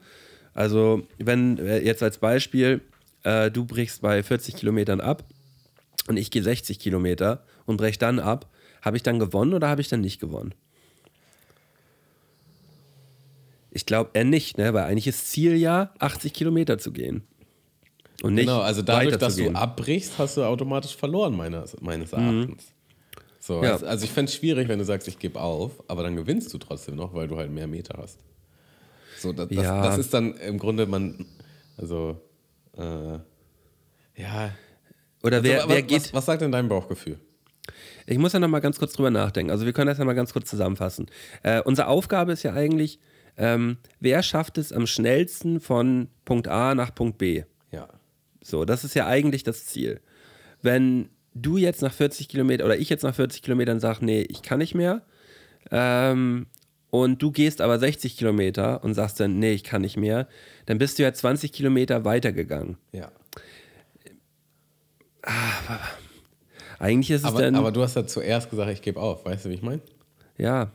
Also, wenn äh, jetzt als Beispiel, äh, du brichst bei 40 Kilometern ab und ich gehe 60 Kilometer und brech dann ab, habe ich dann gewonnen oder habe ich dann nicht gewonnen? Ich glaube eher nicht, ne? weil eigentlich ist Ziel ja, 80 Kilometer zu gehen. Und nicht Genau, also dadurch, dass du abbrichst, hast du automatisch verloren, meines, meines Erachtens. So, Mhm. Ja. also, also ich fände es schwierig, wenn du sagst, ich gebe auf, aber dann gewinnst du trotzdem noch, weil du halt mehr Meter hast. So, das, das, Ja. das ist dann im Grunde man, also, äh, ja. Oder wer, also, wer was, geht. Was, was sagt denn dein Bauchgefühl? Ich muss ja noch mal ganz kurz drüber nachdenken. Also wir können das ja mal ganz kurz zusammenfassen. Äh, unsere Aufgabe ist ja eigentlich, ähm, wer schafft es am schnellsten von Punkt A nach Punkt B? Ja. So, das ist ja eigentlich das Ziel. Wenn du jetzt nach 40 Kilometern oder ich jetzt nach 40 Kilometern sage, nee, ich kann nicht mehr, ähm, und du gehst aber 60 Kilometer und sagst dann, nee, ich kann nicht mehr, dann bist du ja 20 Kilometer weitergegangen. Ja. Eigentlich ist es Aber, dann. aber du hast ja zuerst gesagt, ich gebe auf. Weißt du, wie ich meine? Ja.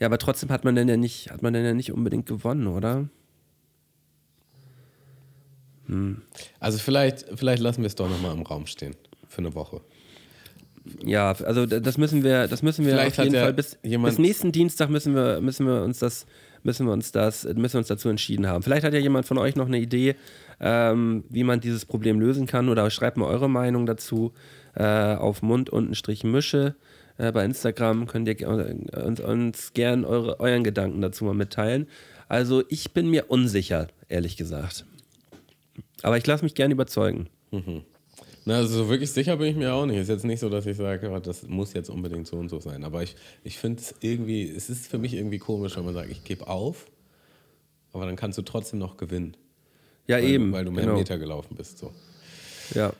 Ja, aber trotzdem hat man denn ja nicht, hat man denn ja nicht unbedingt gewonnen, oder? Also vielleicht, vielleicht lassen wir es doch nochmal im Raum stehen. Für eine Woche. Ja, also das müssen wir, das müssen wir Vielleicht auf jeden Fall bis, bis nächsten Dienstag müssen wir, müssen wir uns das, müssen wir uns das, müssen wir uns dazu entschieden haben. Vielleicht hat ja jemand von euch noch eine Idee, ähm, wie man dieses Problem lösen kann oder schreibt mal eure Meinung dazu äh, auf Mund unten Strich Mische. Äh, bei Instagram könnt ihr ge- uns, uns gern eure, euren Gedanken dazu mal mitteilen. Also ich bin mir unsicher, ehrlich gesagt. Aber ich lasse mich gern überzeugen. Na, also so wirklich sicher bin ich mir auch nicht. Ist jetzt nicht so, dass ich sage, oh, das muss jetzt unbedingt so und so sein. Aber ich, ich finde es irgendwie, es ist für mich irgendwie komisch, wenn man sagt, ich gebe auf, aber dann kannst du trotzdem noch gewinnen. Ja, weil, eben. Weil du mehr genau. Meter gelaufen bist. So. Ja.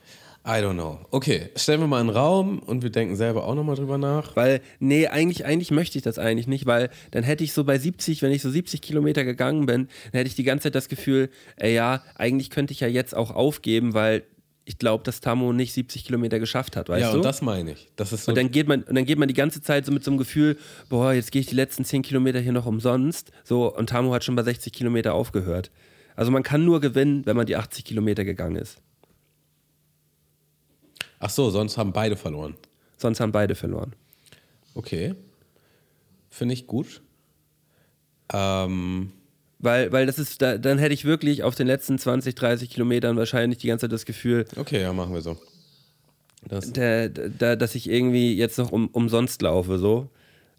I don't know. Okay, stellen wir mal einen Raum und wir denken selber auch nochmal drüber nach. Weil, nee, eigentlich, eigentlich möchte ich das eigentlich nicht, weil dann hätte ich so bei 70, wenn ich so 70 Kilometer gegangen bin, dann hätte ich die ganze Zeit das Gefühl, ey, ja, eigentlich könnte ich ja jetzt auch aufgeben, weil ich glaube, dass Tammo nicht 70 Kilometer geschafft hat, weißt ja, du? und das meine ich. Das ist so, und dann geht man, und dann geht man die ganze Zeit so mit so einem Gefühl, boah, jetzt gehe ich die letzten 10 Kilometer hier noch umsonst. So, und Tammo hat schon bei 60 Kilometer aufgehört. Also man kann nur gewinnen, wenn man die 80 Kilometer gegangen ist. ach so, sonst haben beide verloren. Sonst haben beide verloren. Okay. Finde ich gut. Ähm, Weil, weil das ist, da, dann hätte ich wirklich auf den letzten 20, 30 Kilometern wahrscheinlich die ganze Zeit das Gefühl, okay, ja, machen wir so. Das, da, da, dass ich irgendwie jetzt noch um, umsonst laufe, so.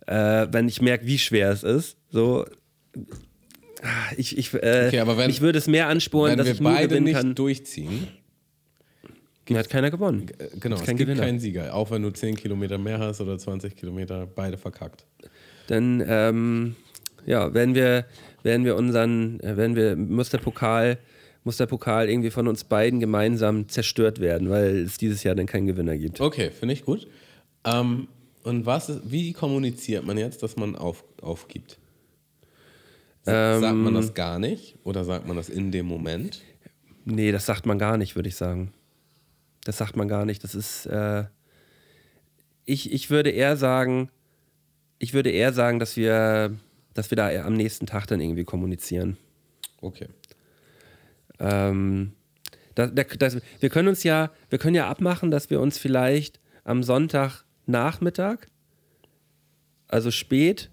Äh, wenn ich merke, wie schwer es ist, so. Ich, ich, äh, Okay, aber wenn- mich würde es mehr ansporen, wenn dass wir ich nur beide nicht kann. durchziehen, Dann hat keiner gewonnen. äh, genau, es gibt Gewinner. keinen Sieger. Auch wenn du 10 Kilometer mehr hast oder 20 Kilometer, beide verkackt. Dann, ähm, ja, werden wir, werden wir unseren, äh, werden wir, muss der Pokal, muss der Pokal irgendwie von uns beiden gemeinsam zerstört werden, weil es dieses Jahr dann keinen Gewinner gibt. Okay, finde ich gut. Ähm, und was ist, wie kommuniziert man jetzt, dass man auf, aufgibt? Sa- sagt man Ähm. das gar nicht oder sagt man das in dem Moment? Nee, das sagt man gar nicht, würde ich sagen. Das sagt man gar nicht. Das ist, äh, ich, ich würde eher sagen, ich würde eher sagen, dass wir, dass wir da am nächsten Tag dann irgendwie kommunizieren. Okay. Ähm, da, da, das, wir können uns ja, wir können ja abmachen, dass wir uns vielleicht am Sonntagnachmittag, also spät,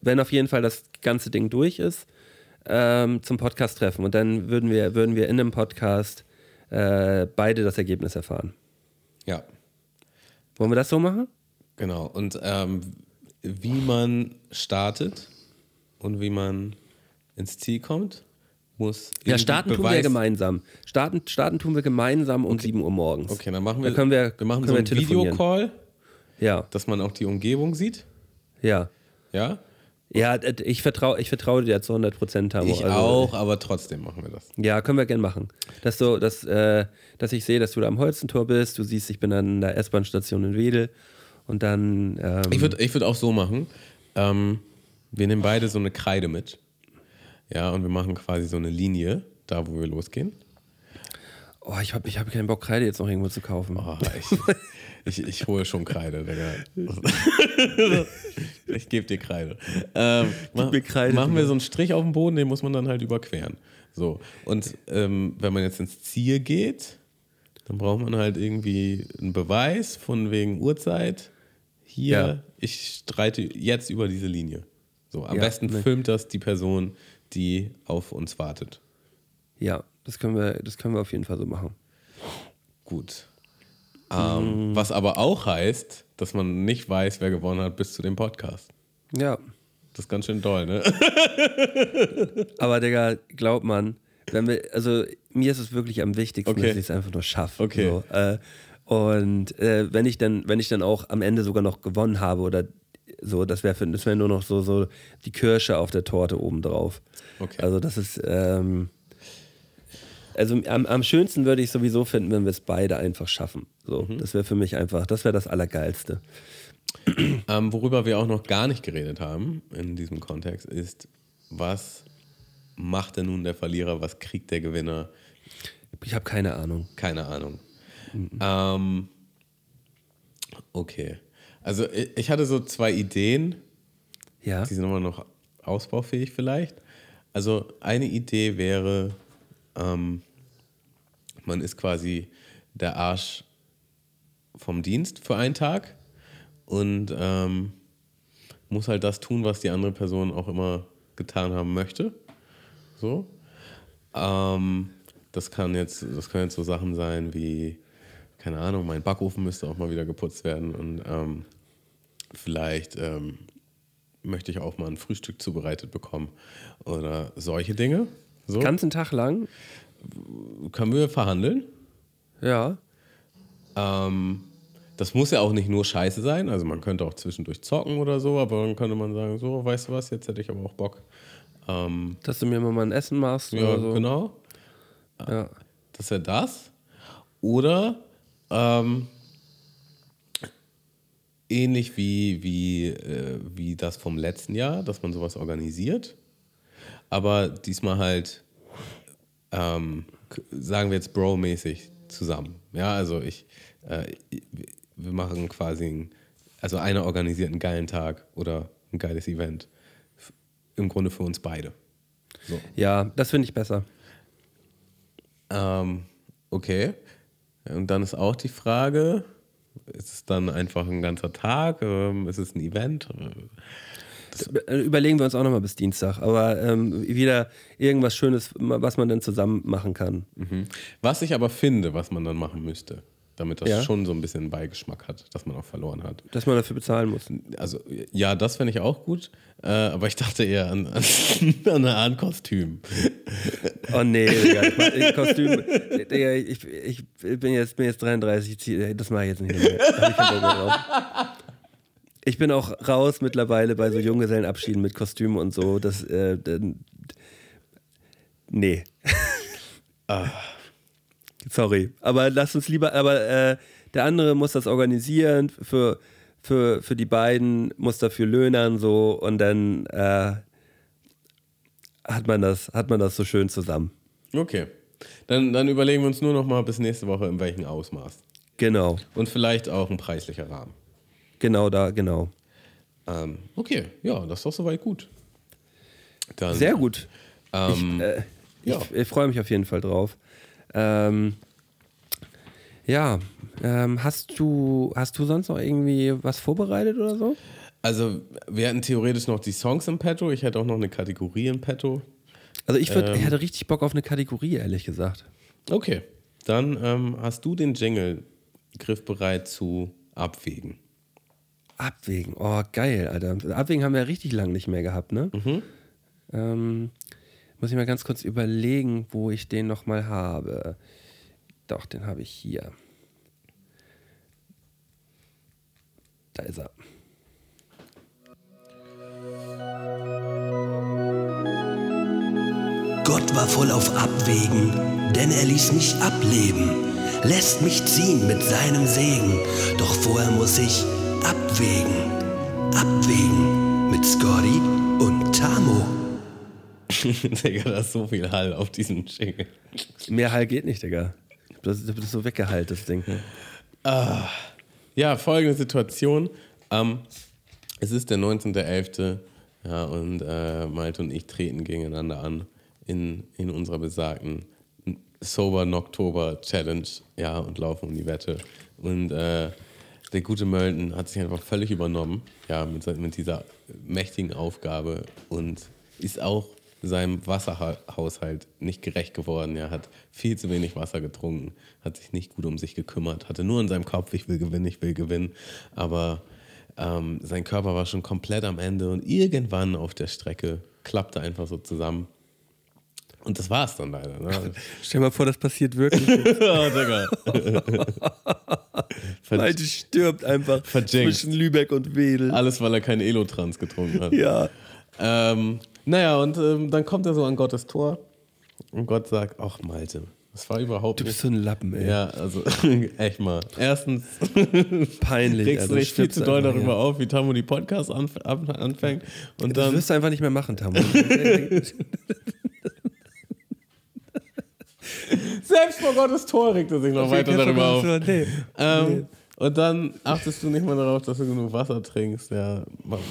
wenn auf jeden Fall das ganze Ding durch ist, ähm, zum Podcast treffen. Und dann würden wir, würden wir in einem Podcast äh, beide das Ergebnis erfahren. Ja, Wollen wir das so machen? genau. Und ähm, wie man startet und wie man ins Ziel kommt, muss. Ja, starten tun wir Beweis- gemeinsam. Starten, starten tun wir gemeinsam um 7 Uhr morgens. Okay, dann machen wir, Da können wir, wir machen können so einen. Videocall, Ja, dass man auch die Umgebung sieht. ja. Ja. Ja, ich vertraue ich vertrau dir zu 100 Prozent, Tamo. Ich Also, auch, aber trotzdem machen wir das. Ja, können wir gerne machen. Dass, du, dass, äh, dass ich sehe, dass du da am Holzentor bist, du siehst, ich bin an der S-Bahn-Station in Wedel und dann. Ähm, Ich würde ich würd auch so machen. Ähm, wir nehmen beide so eine Kreide mit. Ja, und wir machen quasi so eine Linie, da wo wir losgehen. oh, ich habe ich hab keinen Bock, Kreide jetzt noch irgendwo zu kaufen. Oh, ich, ich, ich hole schon Kreide, Digga. [laughs] ich gebe dir Kreide. Ähm, ma- mir Kreide, machen wir so einen Strich auf dem Boden, den muss man dann halt überqueren. So. Und ähm, wenn man jetzt ins Ziel geht, dann braucht man halt irgendwie einen Beweis von wegen Uhrzeit. Hier, Ja. ich streite jetzt über diese Linie. So, am Ja, besten ne. filmt das die Person, die auf uns wartet. Ja, das können, wir, das können wir auf jeden Fall so machen. Gut. Ähm, Was aber auch heißt, dass man nicht weiß, wer gewonnen hat bis zu dem Podcast. Ja, Das ist ganz schön doll, ne? [laughs] aber Digga, glaub man, wenn wir, also mir ist es wirklich am wichtigsten, Okay. dass ich es einfach nur schaffe. Okay. So, äh, und äh, wenn ich dann, wenn ich dann auch am Ende sogar noch gewonnen habe oder so, das wäre das wär nur noch so, so die Kirsche auf der Torte obendrauf. Okay. Also das ist, ähm, also am, am schönsten würde ich sowieso finden, wenn wir es beide einfach schaffen. So, Mhm. das wäre für mich einfach, das wäre das Allergeilste. Ähm, worüber wir auch noch gar nicht geredet haben in diesem Kontext ist, was macht denn nun der Verlierer, was kriegt der Gewinner? Ich habe keine Ahnung. Keine Ahnung. Ähm, okay. Also ich ich hatte so zwei Ideen, Ja. die sind immer noch ausbaufähig vielleicht. Also eine Idee wäre, ähm, man ist quasi der Arsch vom Dienst für einen Tag und ähm, muss halt das tun, was die andere Person auch immer getan haben möchte. So. Ähm, das kann jetzt, das können jetzt so Sachen sein wie, keine Ahnung, mein Backofen müsste auch mal wieder geputzt werden und ähm, vielleicht ähm, möchte ich auch mal ein Frühstück zubereitet bekommen oder solche Dinge. So Ganzen Tag lang? können wir verhandeln. Ja. Ähm, das muss ja auch nicht nur scheiße sein, also man könnte auch zwischendurch zocken oder so, aber dann könnte man sagen, so, weißt du was, jetzt hätte ich aber auch Bock. Ähm, Dass du mir mal ein Essen machst ja, oder so. genau. Ja. Das ist ja das. Oder ähm, ähnlich wie, wie, äh, wie das vom letzten Jahr, dass man sowas organisiert. Aber diesmal halt, ähm, sagen wir jetzt Bro-mäßig zusammen. Ja, also ich, äh, wir machen quasi, ein, also einer organisiert einen geilen Tag oder ein geiles Event. Im Grunde für uns beide. So. Ja, das finde ich besser. Ähm, okay. Und dann ist auch die Frage, ist es dann einfach ein ganzer Tag? Ähm, ist es ein Event? Äh, Überlegen wir uns auch nochmal bis Dienstag. Aber ähm, wieder irgendwas Schönes, was man dann zusammen machen kann. Mhm. Was ich aber finde, was man dann machen müsste, damit das Ja. schon so ein bisschen Beigeschmack hat, dass man auch verloren hat. Dass man dafür bezahlen muss. Also, ja, das fände ich auch gut, äh, aber ich dachte eher an, an, [laughs] an Art Kostüm. Oh nee, Digga, ich Kostüm. Digga, ich, ich bin, jetzt, bin jetzt 33, ich zieh, das mache ich jetzt nicht mehr. Ich. Ich bin auch raus mittlerweile bei so Junggesellenabschieden mit Kostümen und so. Das, äh, nee. Sorry. Aber lass uns lieber, aber äh, der andere muss das organisieren für, für, für die beiden, muss dafür löhnern so und dann äh, hat man das, hat man das so schön zusammen. Okay. Dann, dann überlegen wir uns nur noch mal bis nächste Woche, in welchem Ausmaß. Genau, Und vielleicht auch ein preislicher Rahmen. genau da, genau. Ähm, okay, ja, das ist doch soweit gut. Dann, Sehr gut. Ähm, ich äh, ja. ich, ich freue mich auf jeden Fall drauf. Ähm, ja, ähm, hast du hast du sonst noch irgendwie was vorbereitet oder so? Also, wir hätten theoretisch noch die Songs im Petto. Ich hätte auch noch eine Kategorie im Petto. Also ich, würd, Ähm. ich hatte richtig Bock auf eine Kategorie, ehrlich gesagt. Okay, dann ähm, hast du den Jingle griffbereit zu abwägen. Abwägen, oh geil, Alter. Abwägen haben wir ja richtig lange nicht mehr gehabt, ne? Ähm, muss ich mal ganz kurz überlegen, wo ich den nochmal habe. Doch, den habe ich hier. Da ist er. Gott war voll auf Abwägen, denn er ließ mich ableben, lässt mich ziehen mit seinem Segen, doch vorher muss ich abwägen, abwägen mit Scotty und Tamo. [laughs] Digga, da ist so viel Hall auf diesem Jingle. Mehr Hall geht nicht, Digga. Ich hab das, ich hab das so weggeheilt, das Ding. Ja, folgende Situation. Ähm, es ist der 19.11. Ja, und äh, Malte und ich treten gegeneinander an in, in unserer besagten Sober Noctober Challenge. Ja, und laufen um die Wette. Und äh, der gute Mölten hat sich einfach völlig übernommen. Ja, mit, mit dieser mächtigen Aufgabe und ist auch seinem Wasserhaushalt nicht gerecht geworden. Er hat viel zu wenig Wasser getrunken, hat sich nicht gut um sich gekümmert, hatte nur in seinem Kopf, ich will gewinnen, ich will gewinnen. Aber ähm, sein Körper war schon komplett am Ende und irgendwann auf der Strecke klappte einfach so zusammen. Und das war es dann leider. Ne? [laughs] Stell dir mal vor, das passiert wirklich. [laughs] oh, Digga. [laughs] Malte stirbt einfach Verjinxt. zwischen Lübeck und Wedel. Alles, weil er keinen Elotrans getrunken hat. Ja. Ähm, naja, und ähm, dann kommt er so an Gottes Tor und Gott sagt, ach Malte, das war überhaupt Du bist so ein Lappen, ey. ja, also [laughs] echt mal. Erstens [laughs] Peinlich. regst also du dich viel zu doll einfach, darüber ja. auf, wie Tamu die Podcasts anf an- anfängt. Und Das dann, wirst du einfach nicht mehr machen, Tamu. [laughs] selbst vor Gottes Tor regt er sich noch weiter darüber auf. Nee. Ähm, Und dann achtest du nicht mal darauf, dass du genug Wasser trinkst, ja,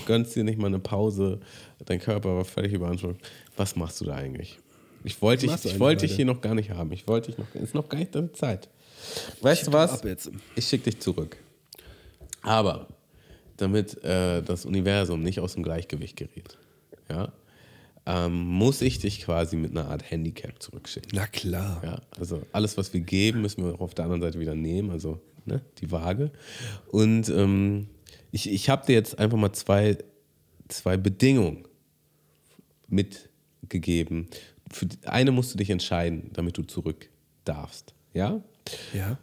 gönnst dir nicht mal eine Pause, dein Körper war völlig überansprucht. Was machst du da eigentlich? Ich wollte dich, ich wollte dich hier noch gar nicht haben. Ich wollte dich noch, ist noch gar nicht deine Zeit. Weißt du was? Ich schicke dich zurück. Aber damit äh, das Universum nicht aus dem Gleichgewicht gerät, ja, ähm, muss ich dich quasi mit einer Art Handicap zurückschicken. Na klar. Ja, also alles, was wir geben, müssen wir auch auf der anderen Seite wieder nehmen, also ne, die Waage. Und ähm, ich, ich habe dir jetzt einfach mal zwei, zwei Bedingungen mitgegeben. Für eine musst du dich entscheiden, damit du zurück darfst. Ja? Ja.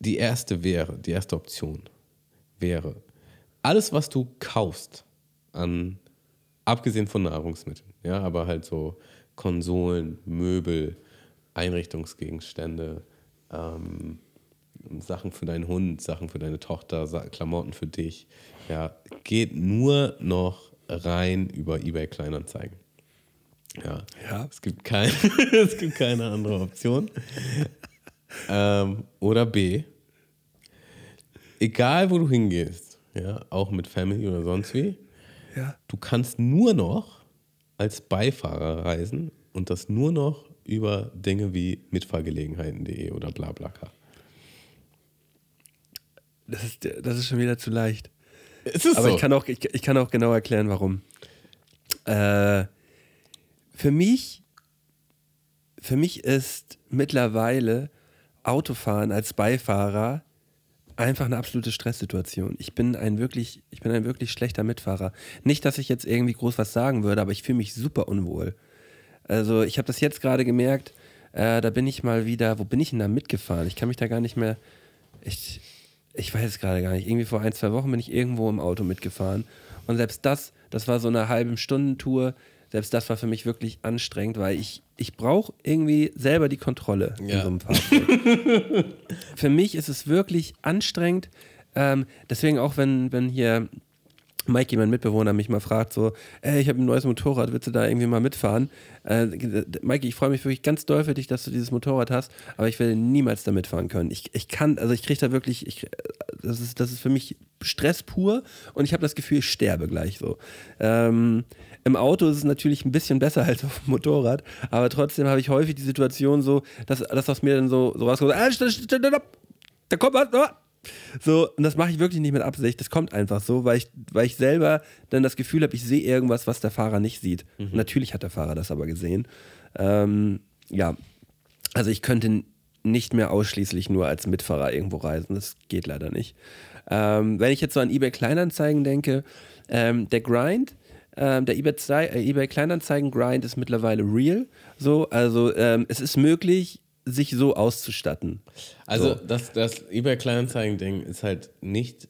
Die erste wäre, die erste Option wäre, alles, was du kaufst, an, abgesehen von Nahrungsmitteln, ja, aber halt so Konsolen, Möbel, Einrichtungsgegenstände, ähm, Sachen für deinen Hund, Sachen für deine Tochter, Klamotten für dich, ja, geht nur noch rein über eBay Kleinanzeigen. Ja. Ja. Es gibt, kein, [laughs] es gibt keine andere Option. ähm, oder B. Egal, wo du hingehst, ja, auch mit Family oder sonst wie, Ja. du kannst nur noch als Beifahrer reisen und das nur noch über Dinge wie mitfahrgelegenheiten.de oder blablaka. Das ist, das ist schon wieder zu leicht. Es ist Aber so. ich, kann auch, ich, ich kann auch genau erklären, warum. Äh, für mich, für mich ist mittlerweile Autofahren als Beifahrer einfach eine absolute Stresssituation. Ich bin ein wirklich, ich bin ein wirklich schlechter Mitfahrer. Nicht, dass ich jetzt irgendwie groß was sagen würde, aber ich fühle mich super unwohl. Also ich habe das jetzt gerade gemerkt, äh, da bin ich mal wieder, wo bin ich denn da mitgefahren? Ich kann mich da gar nicht mehr, ich, ich weiß es gerade gar nicht. Irgendwie vor ein, zwei Wochen bin ich irgendwo im Auto mitgefahren. Und selbst das, das war so eine halbe Stundentour, selbst das war für mich wirklich anstrengend, weil ich, ich brauche irgendwie selber die Kontrolle in Ja. so einem Fahrzeug. [laughs] für mich ist es wirklich anstrengend. Ähm, deswegen auch, wenn, wenn hier Mikey, mein Mitbewohner, mich mal fragt, so, ey, ich habe ein neues Motorrad, willst du da irgendwie mal mitfahren? Äh, Mikey, ich freue mich wirklich ganz doll für dich, dass du dieses Motorrad hast, aber ich werde niemals da mitfahren können. Ich, ich kann, also ich kriege da wirklich, ich, das, ist, das ist für mich Stress pur und ich habe das Gefühl, ich sterbe gleich so. Ähm, Im Auto ist es natürlich ein bisschen besser [laughs] als auf dem Motorrad, aber trotzdem habe ich häufig die Situation so, dass, dass aus mir dann so, so rauskommt, äh, stopp, da kommt was, ah. So, und das mache ich wirklich nicht mit Absicht. Das kommt einfach so, weil ich, weil ich selber dann das Gefühl habe, ich sehe irgendwas, was der Fahrer nicht sieht. Natürlich hat der Fahrer das aber gesehen. Ähm, ja, also ich könnte nicht mehr ausschließlich nur als Mitfahrer irgendwo reisen. Das geht leider nicht. Ähm, wenn ich jetzt so an eBay Kleinanzeigen denke, ähm, der Grind, ähm, der eBay, äh, eBay Kleinanzeigen Grind ist mittlerweile real. So, also ähm, es ist möglich, sich so auszustatten. Also So. das, das eBay Kleinanzeigen-Ding ist halt nicht,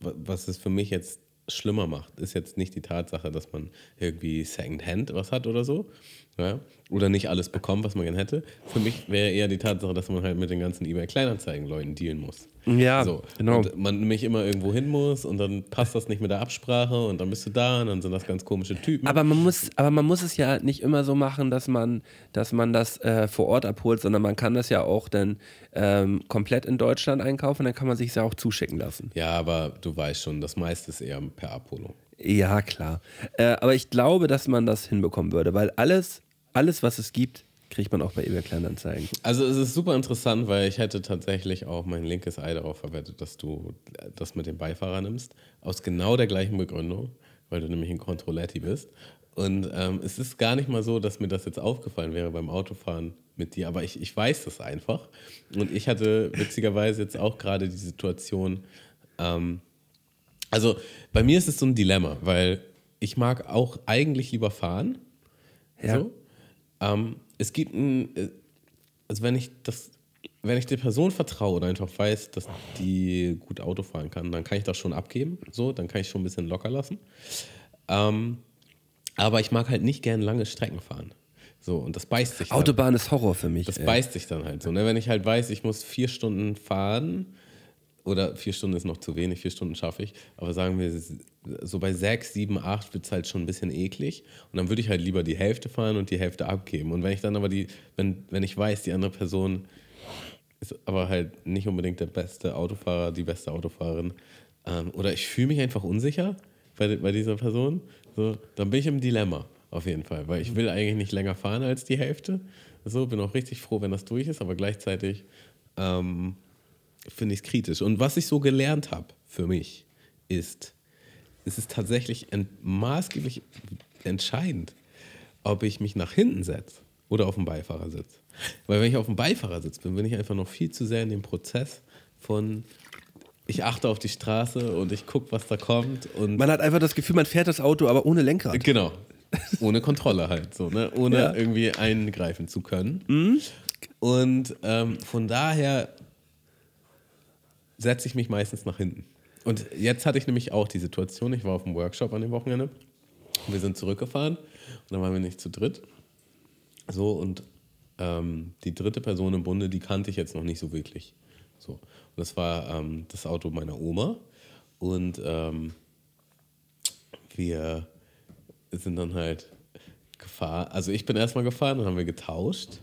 wa- was es für mich jetzt schlimmer macht, ist jetzt nicht die Tatsache, dass man irgendwie Secondhand was hat oder so. Ja? Oder nicht alles bekommt, was man gern hätte. Für mich wäre eher die Tatsache, dass man halt mit den ganzen eBay-Kleinanzeigen-Leuten dealen muss. Ja, so. genau. Und man nämlich immer irgendwo hin muss und dann passt das nicht mit der Absprache und dann bist du da und dann sind das ganz komische Typen. Aber man muss, aber man muss es ja nicht immer so machen, dass man, dass man das äh, vor Ort abholt, sondern man kann das ja auch dann ähm, komplett in Deutschland einkaufen, dann kann man sich ja auch zuschicken lassen. ja, aber du weißt schon, das meiste ist eher per Abholung. Ja, klar. Äh, aber ich glaube, dass man das hinbekommen würde, weil alles, alles, was es gibt, kriegt man auch bei eBay Kleinanzeigen. Also es ist super interessant, weil ich hätte tatsächlich auch mein linkes Ei darauf verwettet, dass du das mit dem Beifahrer nimmst. Aus genau der gleichen Begründung, weil du nämlich ein Controletti bist. Und ähm, es ist gar nicht mal so, dass mir das jetzt aufgefallen wäre beim Autofahren mit dir, aber ich, ich weiß das einfach. Und ich hatte witzigerweise jetzt auch gerade die Situation, ähm, also bei mir ist es so ein Dilemma, weil ich mag auch eigentlich lieber fahren. Ja. So. Ähm, es gibt ein, äh, also wenn ich das, wenn ich der Person vertraue oder einfach weiß, dass die gut Auto fahren kann, dann kann ich das schon abgeben. So, dann kann ich schon ein bisschen locker lassen. Ähm, aber ich mag halt nicht gern lange Strecken fahren. So, und das beißt sich. dann. Autobahn ist Horror für mich. Das ey. beißt sich dann halt so. Ne? Wenn ich halt weiß, ich muss vier Stunden fahren, oder vier Stunden ist noch zu wenig, vier Stunden schaffe ich, aber sagen wir, so bei sechs, sieben, acht wird es halt schon ein bisschen eklig. Und dann würde ich halt lieber die Hälfte fahren und die Hälfte abgeben. Und wenn ich dann aber die, wenn, wenn ich weiß, die andere Person ist aber halt nicht unbedingt der beste Autofahrer, die beste Autofahrerin, ähm, oder ich fühle mich einfach unsicher bei, bei dieser Person, so, dann bin ich im Dilemma auf jeden Fall, weil ich will eigentlich nicht länger fahren als die Hälfte. So, bin auch richtig froh, wenn das durch ist, aber gleichzeitig ähm, finde ich es kritisch. Und was ich so gelernt habe für mich, ist, es ist tatsächlich ent maßgeblich entscheidend, ob ich mich nach hinten setze oder auf dem Beifahrersitz. Weil wenn ich auf dem Beifahrersitz bin, bin ich einfach noch viel zu sehr in dem Prozess von ich achte auf die Straße und ich gucke, was da kommt und Man hat einfach das Gefühl, man fährt das Auto, aber ohne Lenkrad. Genau. Ohne Kontrolle halt, so, ne? Ohne Ja. irgendwie eingreifen zu können. Und ähm, von daher setze ich mich meistens nach hinten. Und jetzt hatte ich nämlich auch die Situation, ich war auf dem Workshop an dem Wochenende. Wir sind zurückgefahren und dann waren wir nicht zu dritt. So, und ähm, die dritte Person im Bunde, die kannte ich jetzt noch nicht so wirklich. So. Und das war ähm, das Auto meiner Oma. Und ähm, wir sind dann halt gefahren. Also ich bin erstmal gefahren, dann haben wir getauscht.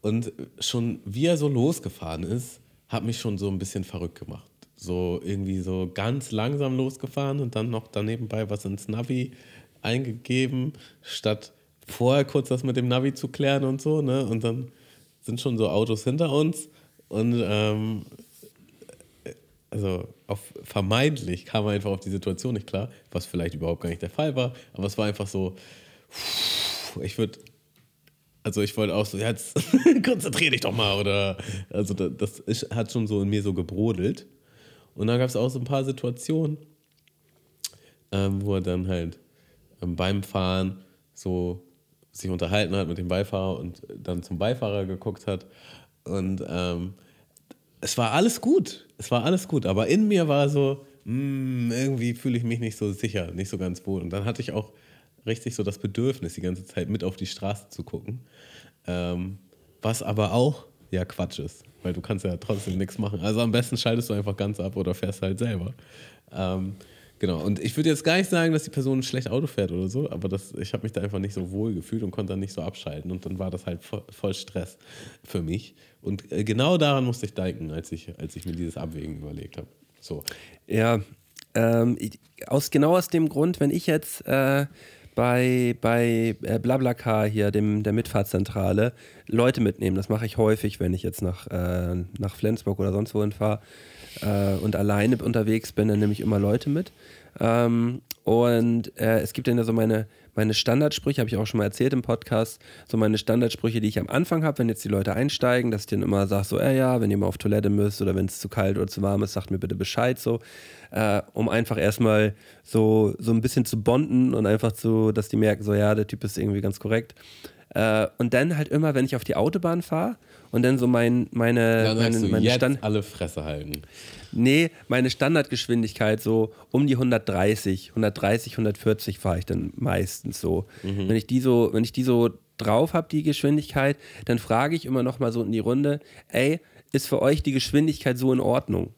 Und schon wie er so losgefahren ist, hat mich schon so ein bisschen verrückt gemacht. So irgendwie so ganz langsam losgefahren und dann noch daneben bei was ins Navi eingegeben, statt vorher kurz das mit dem Navi zu klären und so. Ne? Und dann sind schon so Autos hinter uns und ähm, also auf, vermeintlich kam er einfach auf die Situation nicht klar, was vielleicht überhaupt gar nicht der Fall war, aber es war einfach so, ich würde, also ich wollte auch so, jetzt [laughs] konzentrier dich doch mal oder, also da- das ist, hat schon so in mir so gebrodelt und dann gab es auch so ein paar Situationen, ähm, wo er dann halt ähm, beim Fahren so sich unterhalten hat mit dem Beifahrer und dann zum Beifahrer geguckt hat und ähm, es war alles gut. Es war alles gut. Aber in mir war so, mm, irgendwie fühle ich mich nicht so sicher, nicht so ganz wohl. Und dann hatte ich auch richtig so das Bedürfnis, die ganze Zeit mit auf die Straße zu gucken. Ähm, was aber auch ja Quatsch ist, weil du kannst ja trotzdem nichts machen. Also am besten schaltest du einfach ganz ab oder fährst halt selber. Ähm, genau. Und ich würde jetzt gar nicht sagen, dass die Person schlecht Auto fährt oder so, aber das, ich habe mich da einfach nicht so wohl gefühlt und konnte dann nicht so abschalten. Und dann war das halt voll, voll Stress für mich. Und äh, genau daran musste ich denken, als ich, als ich mir dieses Abwägen überlegt habe. So. Ja, ähm, aus, genau aus dem Grund, wenn ich jetzt äh, bei, bei äh, BlaBlaCar hier, dem, der Mitfahrzentrale, Leute mitnehme, das mache ich häufig, wenn ich jetzt nach, äh, nach Flensburg oder sonst wohin fahre äh, und alleine unterwegs bin, dann nehme ich immer Leute mit. Ähm, und äh, es gibt dann ja so meine, meine Standardsprüche, habe ich auch schon mal erzählt im Podcast, so meine Standardsprüche, die ich am Anfang habe, wenn jetzt die Leute einsteigen, dass ich dann immer sage, so, äh, ja, wenn ihr mal auf Toilette müsst oder wenn es zu kalt oder zu warm ist, sagt mir bitte Bescheid, so, äh, um einfach erstmal so, so ein bisschen zu bonden und einfach zu, dass die merken, so, ja, der Typ ist irgendwie ganz korrekt. Äh, und dann halt immer, wenn ich auf die Autobahn fahre und dann so mein, meine, Dann meine, meine jetzt Stand alle Fresse halten. Nee, meine Standardgeschwindigkeit so um die 130, 130, 140 fahre ich dann meistens so. Wenn ich die so, wenn ich die so drauf habe, die Geschwindigkeit, dann frage ich immer noch mal so in die Runde, ey, ist für euch die Geschwindigkeit so in Ordnung?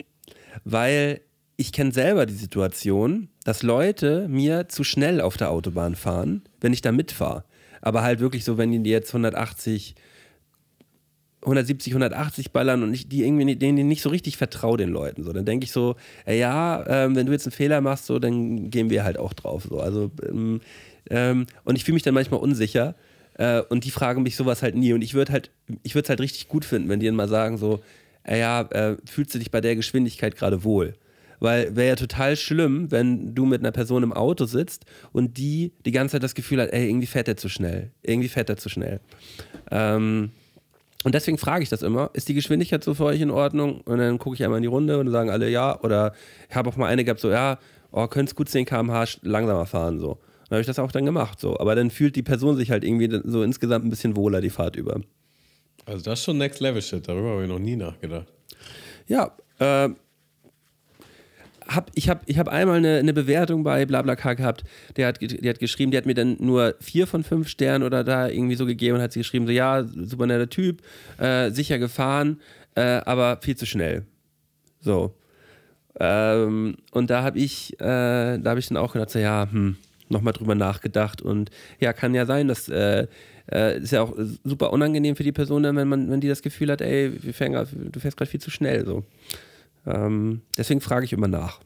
Weil ich kenne selber die Situation, dass Leute mir zu schnell auf der Autobahn fahren, wenn ich da mitfahre. Aber halt wirklich so, wenn die jetzt 180 170, 180 ballern und ich die irgendwie denen nicht so richtig vertraue den Leuten. So, dann denke ich so, äh, ja, ähm, wenn du jetzt einen Fehler machst, so, dann gehen wir halt auch drauf. So. Also, ähm, ähm, und ich fühle mich dann manchmal unsicher. Äh, und die fragen mich sowas halt nie. Und ich würde halt, ich würde es halt richtig gut finden, wenn die dann mal sagen, so, äh, ja, äh, fühlst du dich bei der Geschwindigkeit gerade wohl? Weil wäre ja total schlimm, wenn du mit einer Person im Auto sitzt und die die ganze Zeit das Gefühl hat, ey, irgendwie fährt er zu schnell. Irgendwie fährt er zu schnell. Ähm, und deswegen frage ich das immer, ist die Geschwindigkeit so für euch in Ordnung? Und dann gucke ich einmal in die Runde und sagen alle ja. Oder ich habe auch mal eine gehabt, so ja, oh, könntest gut 10 km/h langsamer fahren. So. Dann habe ich das auch dann gemacht. So. Aber dann fühlt die Person sich halt irgendwie so insgesamt ein bisschen wohler die Fahrt über. Also das ist schon Next Level Shit, darüber habe ich noch nie nachgedacht. Ja, äh, hab, ich habe ich hab einmal eine, eine Bewertung bei BlaBlaCar gehabt, der hat, der hat geschrieben, der hat mir dann nur vier von fünf Sternen oder da irgendwie so gegeben und hat sie geschrieben, so ja, super netter Typ, äh, sicher gefahren, äh, aber viel zu schnell. So. Ähm, und da habe ich, äh, da habe ich dann auch gedacht, so ja, hm, nochmal drüber nachgedacht und ja, kann ja sein, dass äh, äh, ist ja auch super unangenehm für die Person, wenn man, wenn die das Gefühl hat, ey, wir fähren grad, du fährst gerade viel zu schnell. So. Ähm, deswegen frage ich immer nach.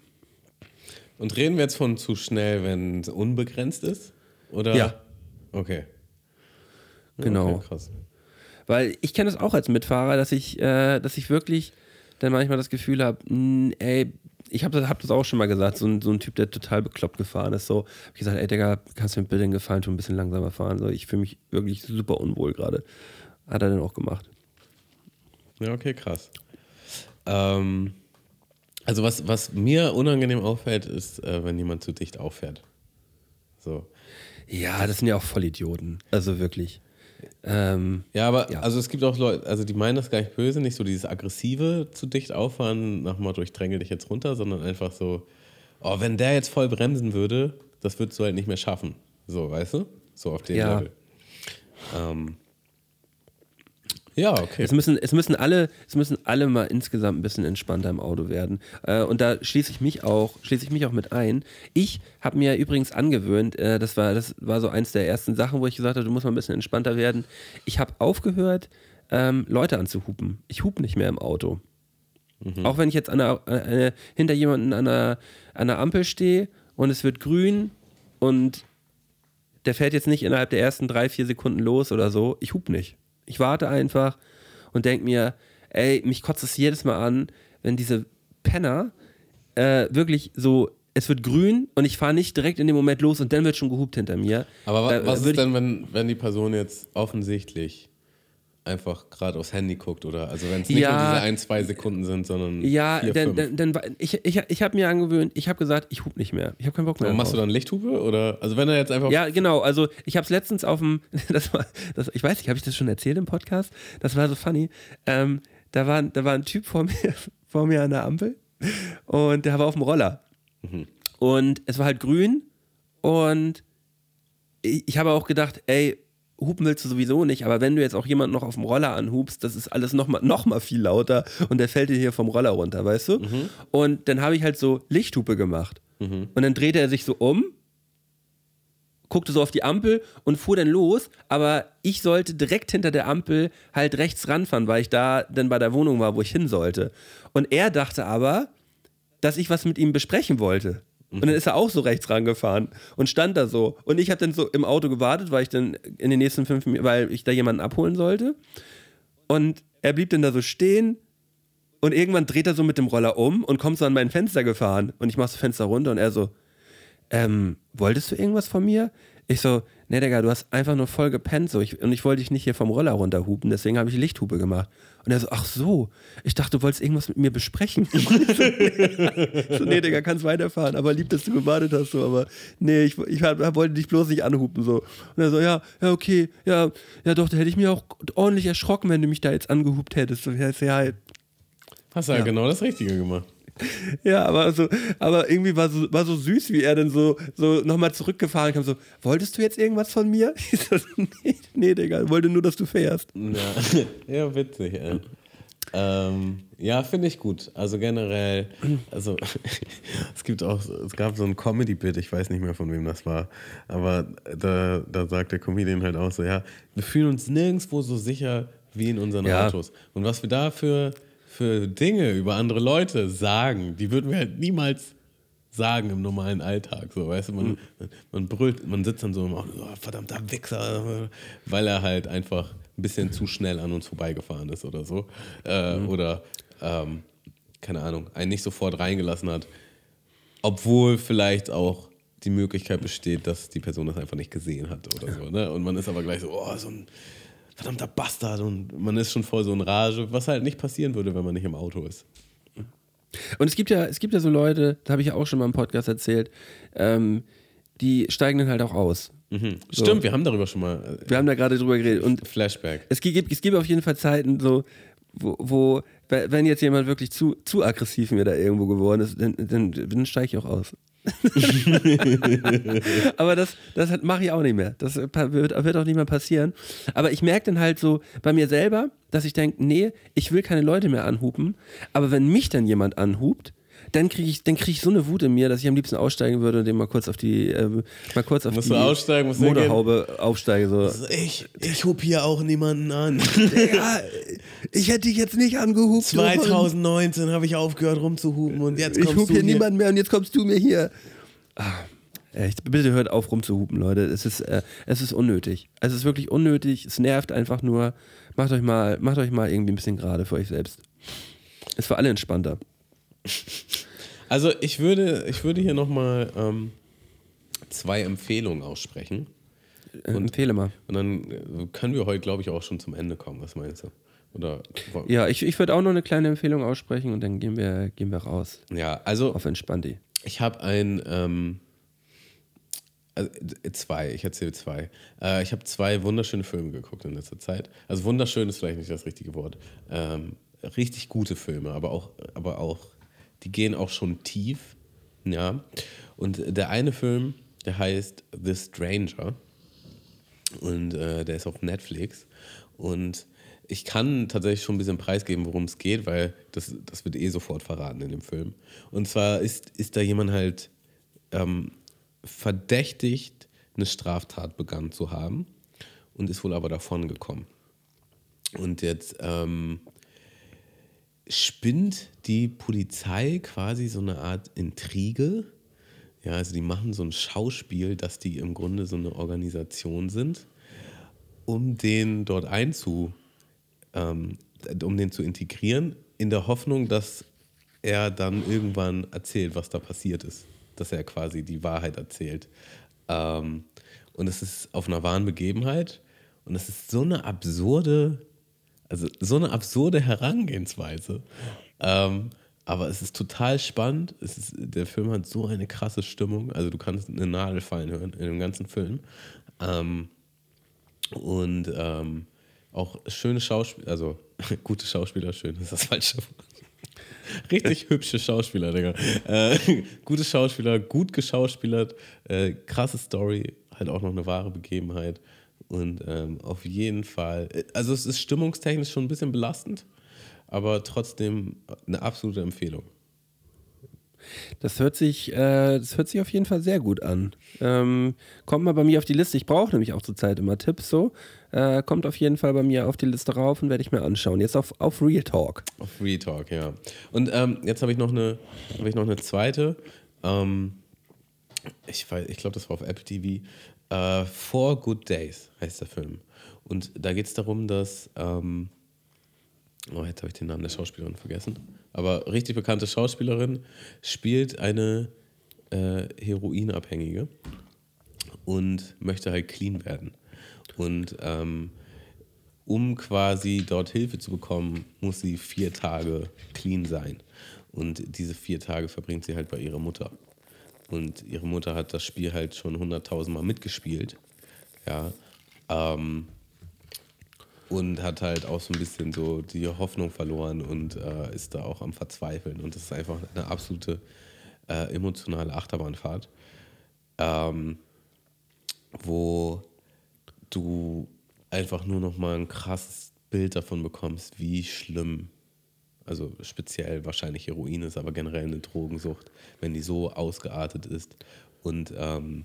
Und reden wir jetzt von zu schnell, wenn es unbegrenzt ist? Oder? Ja. Okay. Genau. Okay, krass. Weil ich kenne es auch als Mitfahrer, dass ich, äh, dass ich wirklich dann manchmal das Gefühl habe, ey, ich habe das, hab das auch schon mal gesagt, so ein, so ein Typ, der total bekloppt gefahren ist. So, hab ich gesagt, ey Digga, kannst du mir bitte den Gefallen tun, ein bisschen langsamer fahren? So, ich fühle mich wirklich super unwohl gerade. Hat er dann auch gemacht. Ja, okay, krass. Ähm, also was, was mir unangenehm auffällt, ist, äh, wenn jemand zu dicht auffährt. So. Ja, das sind ja auch Vollidioten. Also wirklich. Ähm, Ja, aber Ja. also es gibt auch Leute, also die meinen das gar nicht böse, nicht so dieses aggressive zu dicht auffahren, nach Motto, ich dränge dich jetzt runter, sondern einfach so, oh, wenn der jetzt voll bremsen würde, das würdest du halt nicht mehr schaffen. So, weißt du? So auf dem Ja. Level. Ähm, ja, okay. Es müssen, es müssen alle, es müssen alle mal insgesamt ein bisschen entspannter im Auto werden. Äh, und da schließe ich mich auch, schließe ich mich auch mit ein. Ich habe mir übrigens angewöhnt, äh, das war, das war so eins der ersten Sachen, wo ich gesagt habe, du musst mal ein bisschen entspannter werden. Ich habe aufgehört, ähm, Leute anzuhupen. Ich hupe nicht mehr im Auto. Auch wenn ich jetzt an der, äh, hinter jemanden an der, an der Ampel stehe und es wird grün und der fährt jetzt nicht innerhalb der ersten drei, vier Sekunden los oder so. Ich hub nicht. Ich warte einfach und denk mir, ey, mich kotzt es jedes Mal an, wenn diese Penner äh, wirklich so, es wird grün und ich fahre nicht direkt in dem Moment los und dann wird schon gehupt hinter mir. Aber wa Äh, was ist denn, wenn, wenn die Person jetzt offensichtlich einfach gerade aufs Handy guckt oder also wenn es nicht Ja. nur diese ein, zwei Sekunden sind, sondern Ja, vier, dann, fünf. dann, dann, ich, ich, ich habe mir angewöhnt, ich habe gesagt, ich hub nicht mehr. Ich habe keinen Bock mehr. Aber machst du dann Lichthupe oder also wenn er jetzt einfach Ja, genau. Also ich habe es letztens auf dem, [laughs] das war, das, ich weiß nicht, habe ich das schon erzählt im Podcast? Das war so funny. Ähm, da, war, da war ein Typ vor mir, [laughs] vor mir an der Ampel und der war auf dem Roller. Und es war halt grün und ich, ich habe auch gedacht, ey, hupen willst du sowieso nicht, aber wenn du jetzt auch jemanden noch auf dem Roller anhubst, das ist alles nochmal noch mal viel lauter und der fällt dir hier vom Roller runter, weißt du? Und dann habe ich halt so Lichthupe gemacht. Und dann drehte er sich so um guckte so auf die Ampel und fuhr dann los, aber ich sollte direkt hinter der Ampel halt rechts ranfahren, weil ich da dann bei der Wohnung war, wo ich hin sollte. Und er dachte aber, dass ich was mit ihm besprechen wollte. Und dann ist er auch so rechts rangefahren und stand da so. Und ich habe dann so im Auto gewartet, weil ich dann in den nächsten fünf Minuten, weil ich da jemanden abholen sollte. Und er blieb dann da so stehen und irgendwann dreht er so mit dem Roller um und kommt so an mein Fenster gefahren. Und ich mach das Fenster runter und er so, ähm, wolltest du irgendwas von mir? Ich so, nee, Digga, du hast einfach nur voll gepennt so. Ich, und ich wollte dich nicht hier vom Roller runterhupen, deswegen habe ich Lichthupe gemacht. Und er so, ach so, ich dachte, du wolltest irgendwas mit mir besprechen. [laughs] so, nee, Digga, kannst weiterfahren, aber lieb, dass du gewartet hast, so, aber nee, ich, ich wollte dich bloß nicht anhupen, so. Und er so, ja, ja, okay, ja, ja doch, da hätte ich mich auch ordentlich erschrocken, wenn du mich da jetzt angehupt hättest. So, ja, ja, halt, Hast du ja, genau das Richtige gemacht. [laughs] ja, aber so, aber irgendwie war so, war so süß, wie er dann so, so nochmal zurückgefahren kam, so, wolltest du jetzt irgendwas von mir? [laughs] Ich so, nee, nee, Digga, ich wollte nur, dass du fährst. Ja, [laughs] ja witzig, ey. Ähm, ja, finde ich gut. Also generell, also es gibt auch, es gab so ein Comedy-Bit, ich weiß nicht mehr von wem das war, aber da, da sagt der Comedian halt auch so, ja, wir fühlen uns nirgendwo so sicher wie in unseren Ja. Autos. Und was wir da für, für Dinge über andere Leute sagen, die würden wir halt niemals sagen im normalen Alltag. So, weißt du, man, man, man brüllt, man sitzt dann so im Auto, so, oh, verdammter Wichser, weil er halt einfach ein bisschen zu schnell an uns vorbeigefahren ist oder so. Äh, Oder, ähm, keine Ahnung, einen nicht sofort reingelassen hat. Obwohl vielleicht auch die Möglichkeit besteht, dass die Person das einfach nicht gesehen hat oder so. Ne? Und man ist aber gleich so, oh, so ein verdammter Bastard und man ist schon voll so in Rage, was halt nicht passieren würde, wenn man nicht im Auto ist. Und es gibt ja, es gibt ja so Leute, da habe ich ja auch schon mal im Podcast erzählt, ähm, die steigen dann halt auch aus. Stimmt, wir haben darüber schon mal Wir haben da gerade drüber geredet. Und äh, Flashback. es gibt, es gibt auf jeden Fall Zeiten, so, wo, wo wenn jetzt jemand wirklich zu, zu aggressiv mir da irgendwo geworden ist, dann, dann, dann steige ich auch aus. [laughs] Aber das, das mache ich auch nicht mehr. Das wird, wird auch nicht mehr passieren. Aber ich merke dann halt so bei mir selber, dass ich denke, nee, ich will keine Leute mehr anhupen. Aber wenn mich dann jemand anhupt, dann kriege ich, dann krieg ich so eine Wut in mir, dass ich am liebsten aussteigen würde und dem mal kurz auf die, äh, mal kurz auf Musst die du aussteigen, Motorhaube aufsteige. So. Ich, ich hub hier auch niemanden an. [laughs] Ja, ich hätte dich jetzt nicht angehupt. 2019 habe ich aufgehört rumzuhupen und jetzt Ich kommst hupe du hier hier. niemanden mehr und jetzt kommst du mir hier. Ah, echt, bitte hört auf rumzuhupen, Leute. Es ist, äh, es ist unnötig. Es ist wirklich unnötig. Es nervt einfach nur. Macht euch mal, macht euch mal irgendwie ein bisschen gerade für euch selbst. Ist für alle entspannter. [laughs] Also ich würde, ich würde hier nochmal ähm, zwei Empfehlungen aussprechen. Äh, Empfehle mal. Und dann äh, können wir heute, glaube ich, auch schon zum Ende kommen. Was meinst du? Oder Ja, ich, ich würde auch noch eine kleine Empfehlung aussprechen und dann gehen wir, gehen wir raus. ja also Auf Entspannti. Ich habe ein, ähm, also äh, zwei, ich erzähle zwei. Äh, ich habe zwei wunderschöne Filme geguckt in letzter Zeit. Also wunderschön ist vielleicht nicht das richtige Wort. Ähm, richtig gute Filme, aber auch, aber auch, die gehen auch schon tief. Ja. Und der eine Film, der heißt The Stranger. Und äh, der ist auf Netflix. Und ich kann tatsächlich schon ein bisschen preisgeben, worum es geht, weil das, das wird eh sofort verraten in dem Film. Und zwar ist, ist da jemand halt ähm, verdächtigt, eine Straftat begangen zu haben und ist wohl aber davon gekommen. Und jetzt ähm, spinnt die Polizei quasi so eine Art Intrige. Ja, also die machen so ein Schauspiel, dass die im Grunde so eine Organisation sind, um den dort einzu, ähm, um den zu integrieren, in der Hoffnung, dass er dann irgendwann erzählt, was da passiert ist. Dass er quasi die Wahrheit erzählt. Ähm, und es ist auf einer wahren Begebenheit. Und es ist so eine absurde, also so eine absurde Herangehensweise. Ähm, aber es ist total spannend. Es ist, der Film hat so eine krasse Stimmung. Also du kannst eine Nadel fallen hören in dem ganzen Film. Ähm, und ähm, auch schöne Schauspieler, also [laughs] gute Schauspieler, schön ist das falsche. [laughs] Richtig hübsche Schauspieler, Digga. Äh, [laughs] gute Schauspieler, gut geschauspielert, äh, krasse Story, halt auch noch eine wahre Begebenheit. Und ähm, auf jeden Fall, äh, also es ist stimmungstechnisch schon ein bisschen belastend, aber trotzdem eine absolute Empfehlung. Das hört sich, äh, das hört sich auf jeden Fall sehr gut an. Ähm, kommt mal bei mir auf die Liste. Ich brauche nämlich auch zurzeit immer Tipps so. Äh, kommt auf jeden Fall bei mir auf die Liste rauf und werde ich mir anschauen. Jetzt auf, auf Real Talk. Auf Retalk, ja. Und ähm, jetzt habe ich noch eine, habe ich noch eine zweite. Ähm, ich weiß, ich glaube, das war auf Apple TV. Äh, Four Good Days heißt der Film. Und da geht es darum, dass ähm, oh, jetzt habe ich den Namen der Schauspielerin vergessen. Aber richtig bekannte Schauspielerin spielt eine äh, Heroinabhängige. und möchte halt clean werden. Und ähm, um quasi dort Hilfe zu bekommen, muss sie vier Tage clean sein. Und diese vier Tage verbringt sie halt bei ihrer Mutter. Und ihre Mutter hat das Spiel halt schon hunderttausendmal mitgespielt. Ja. Ähm, und hat halt auch so ein bisschen so die Hoffnung verloren und äh, ist da auch am Verzweifeln. Und das ist einfach eine absolute äh, emotionale Achterbahnfahrt, ähm, wo du einfach nur noch mal ein krasses Bild davon bekommst, wie schlimm, also speziell wahrscheinlich Heroin ist, aber generell eine Drogensucht, wenn die so ausgeartet ist und ähm,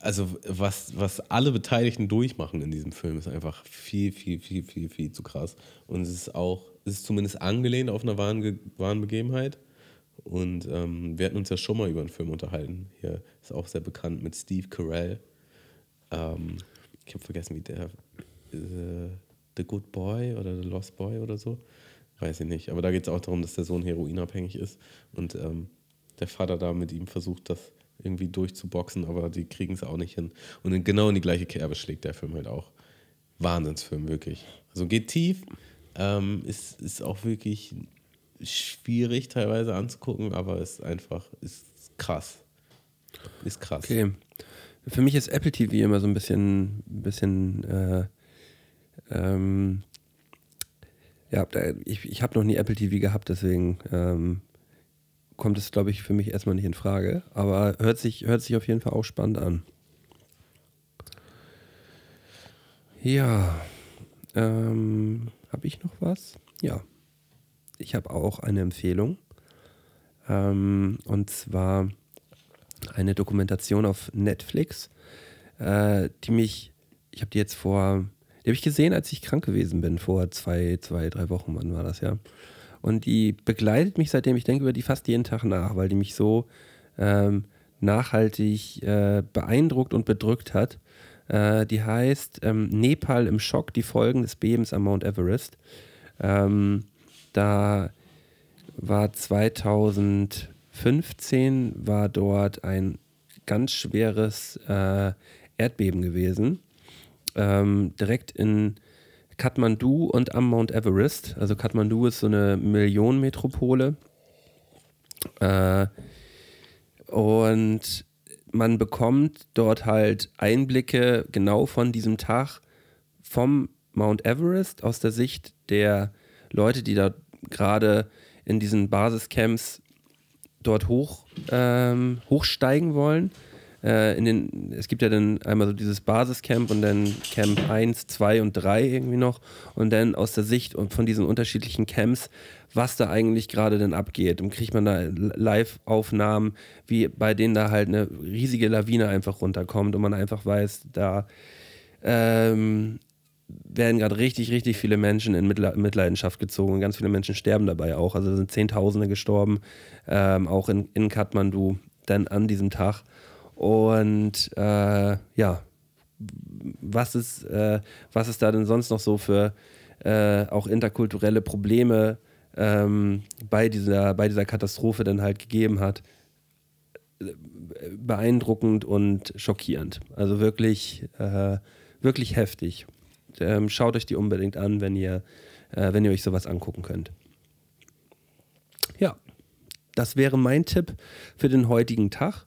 also was, was alle Beteiligten durchmachen in diesem Film, ist einfach viel, viel, viel, viel, viel zu krass. Und es ist auch, es ist zumindest angelehnt auf einer wahren, wahren Begebenheit. Und ähm, wir hatten uns ja schon mal über einen Film unterhalten. Hier ist auch sehr bekannt mit Steve Carell. Ähm, ich habe vergessen, wie der äh, The Good Boy oder The Lost Boy oder so. Weiß ich nicht. Aber da geht es auch darum, dass der Sohn heroinabhängig ist und ähm, der Vater da mit ihm versucht, das irgendwie durchzuboxen, aber die kriegen es auch nicht hin. Und in, genau in die gleiche Kerbe schlägt der Film halt auch. Wahnsinnsfilm, wirklich. Also geht tief, ähm, ist, ist auch wirklich schwierig teilweise anzugucken, aber ist einfach, ist krass. Ist krass. Okay. Für mich ist Apple TV immer so ein bisschen, bisschen äh, ähm, ja, ich, ich habe noch nie Apple TV gehabt, deswegen ähm, kommt es, glaube ich, für mich erstmal nicht in Frage. Aber hört sich, hört sich auf jeden Fall auch spannend an. Ja, ähm, habe ich noch was? Ja, ich habe auch eine Empfehlung. Ähm, und zwar eine Dokumentation auf Netflix, äh, die mich, ich habe die jetzt vor, die habe ich gesehen, als ich krank gewesen bin, vor zwei, zwei, drei Wochen, wann war das ja. Und die begleitet mich seitdem, ich denke über die fast jeden Tag nach, weil die mich so ähm, nachhaltig äh, beeindruckt und bedrückt hat. Äh, die heißt ähm, Nepal im Schock, die Folgen des Bebens am Mount Everest. Ähm, da war 2015 war dort ein ganz schweres äh, Erdbeben gewesen. Ähm, direkt in Kathmandu und am Mount Everest. Also Kathmandu ist so eine Millionenmetropole. Äh, und man bekommt dort halt Einblicke genau von diesem Tag vom Mount Everest aus der Sicht der Leute, die da gerade in diesen Basiscamps dort hoch, ähm, hochsteigen wollen. Äh, in den, es gibt ja dann einmal so dieses Basiscamp und dann Camp 1, 2 und 3 irgendwie noch und dann aus der Sicht von diesen unterschiedlichen Camps, was da eigentlich gerade denn abgeht. Und kriegt man da Live-Aufnahmen, wie bei denen da halt eine riesige Lawine einfach runterkommt und man einfach weiß, da ähm, werden gerade richtig, richtig viele Menschen in Mitle Mitleidenschaft gezogen und ganz viele Menschen sterben dabei auch. Also sind Zehntausende gestorben, ähm, auch in, in Kathmandu dann an diesem Tag. Und äh, ja, was ist, äh, was ist da denn sonst noch so für äh, auch interkulturelle Probleme ähm, bei, dieser, bei dieser Katastrophe dann halt gegeben hat? Beeindruckend und schockierend. Also wirklich, äh, wirklich heftig. Ähm, schaut euch die unbedingt an, wenn ihr, äh, wenn ihr euch sowas angucken könnt. Ja, das wäre mein Tipp für den heutigen Tag.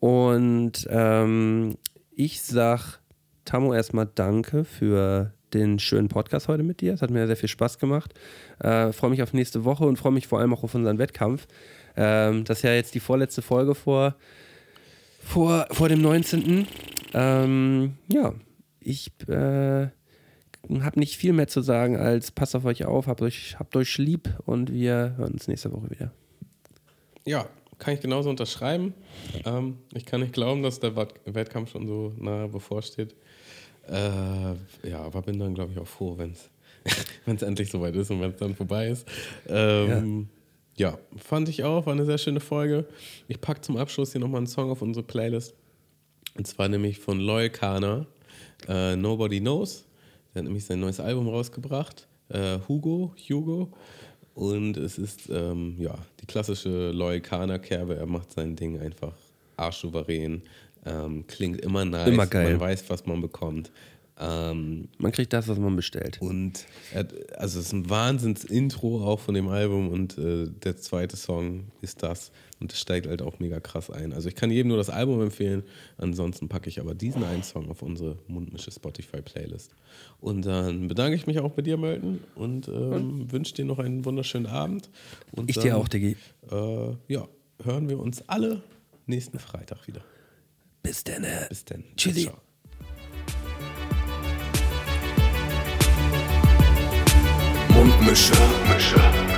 Und ähm, ich sag Tammo erstmal Danke für den schönen Podcast heute mit dir. Es hat mir sehr viel Spaß gemacht. Äh, freue mich auf nächste Woche und freue mich vor allem auch auf unseren Wettkampf. Ähm, das ist ja jetzt die vorletzte Folge vor, vor, vor dem 19. Ähm, ja, ich äh, habe nicht viel mehr zu sagen als passt auf euch auf, habt euch, habt euch lieb und wir hören uns nächste Woche wieder. Ja, kann ich genauso unterschreiben. Ähm, ich kann nicht glauben, dass der Wettkampf schon so nahe bevorsteht. Äh, ja, aber bin dann, glaube ich, auch froh, wenn es [laughs] endlich soweit ist und wenn es dann vorbei ist. Ähm, ja. fand ich auch, war eine sehr schöne Folge. Ich packe zum Abschluss hier nochmal einen Song auf unsere Playlist. Und zwar nämlich von Loy Kana, äh, Nobody Knows. Der hat nämlich sein neues Album rausgebracht. Äh, Hugo, Hugo. Und es ist ähm, ja die klassische Loy Kana Kerbe. Er macht sein Ding einfach arschsouverän. Ähm, klingt immer nice. Immer geil. Man weiß, was man bekommt. Ähm, Man kriegt das, was man bestellt. und hat, also es ist ein Wahnsinns-Intro auch von dem Album und äh, der zweite Song ist das und das steigt halt auch mega krass ein. Also ich kann jedem nur das Album empfehlen, ansonsten packe ich aber diesen einen Song auf unsere Mundmische Spotify-Playlist. Und dann bedanke ich mich auch bei dir, Melton, und ähm, wünsche dir noch einen wunderschönen Abend. Und Ich dann, dir auch, Diggi. Äh, ja, hören wir uns alle nächsten Freitag wieder. Bis dann. Bis dann. Tschüssi. Ciao. Mundmische. Mundmische.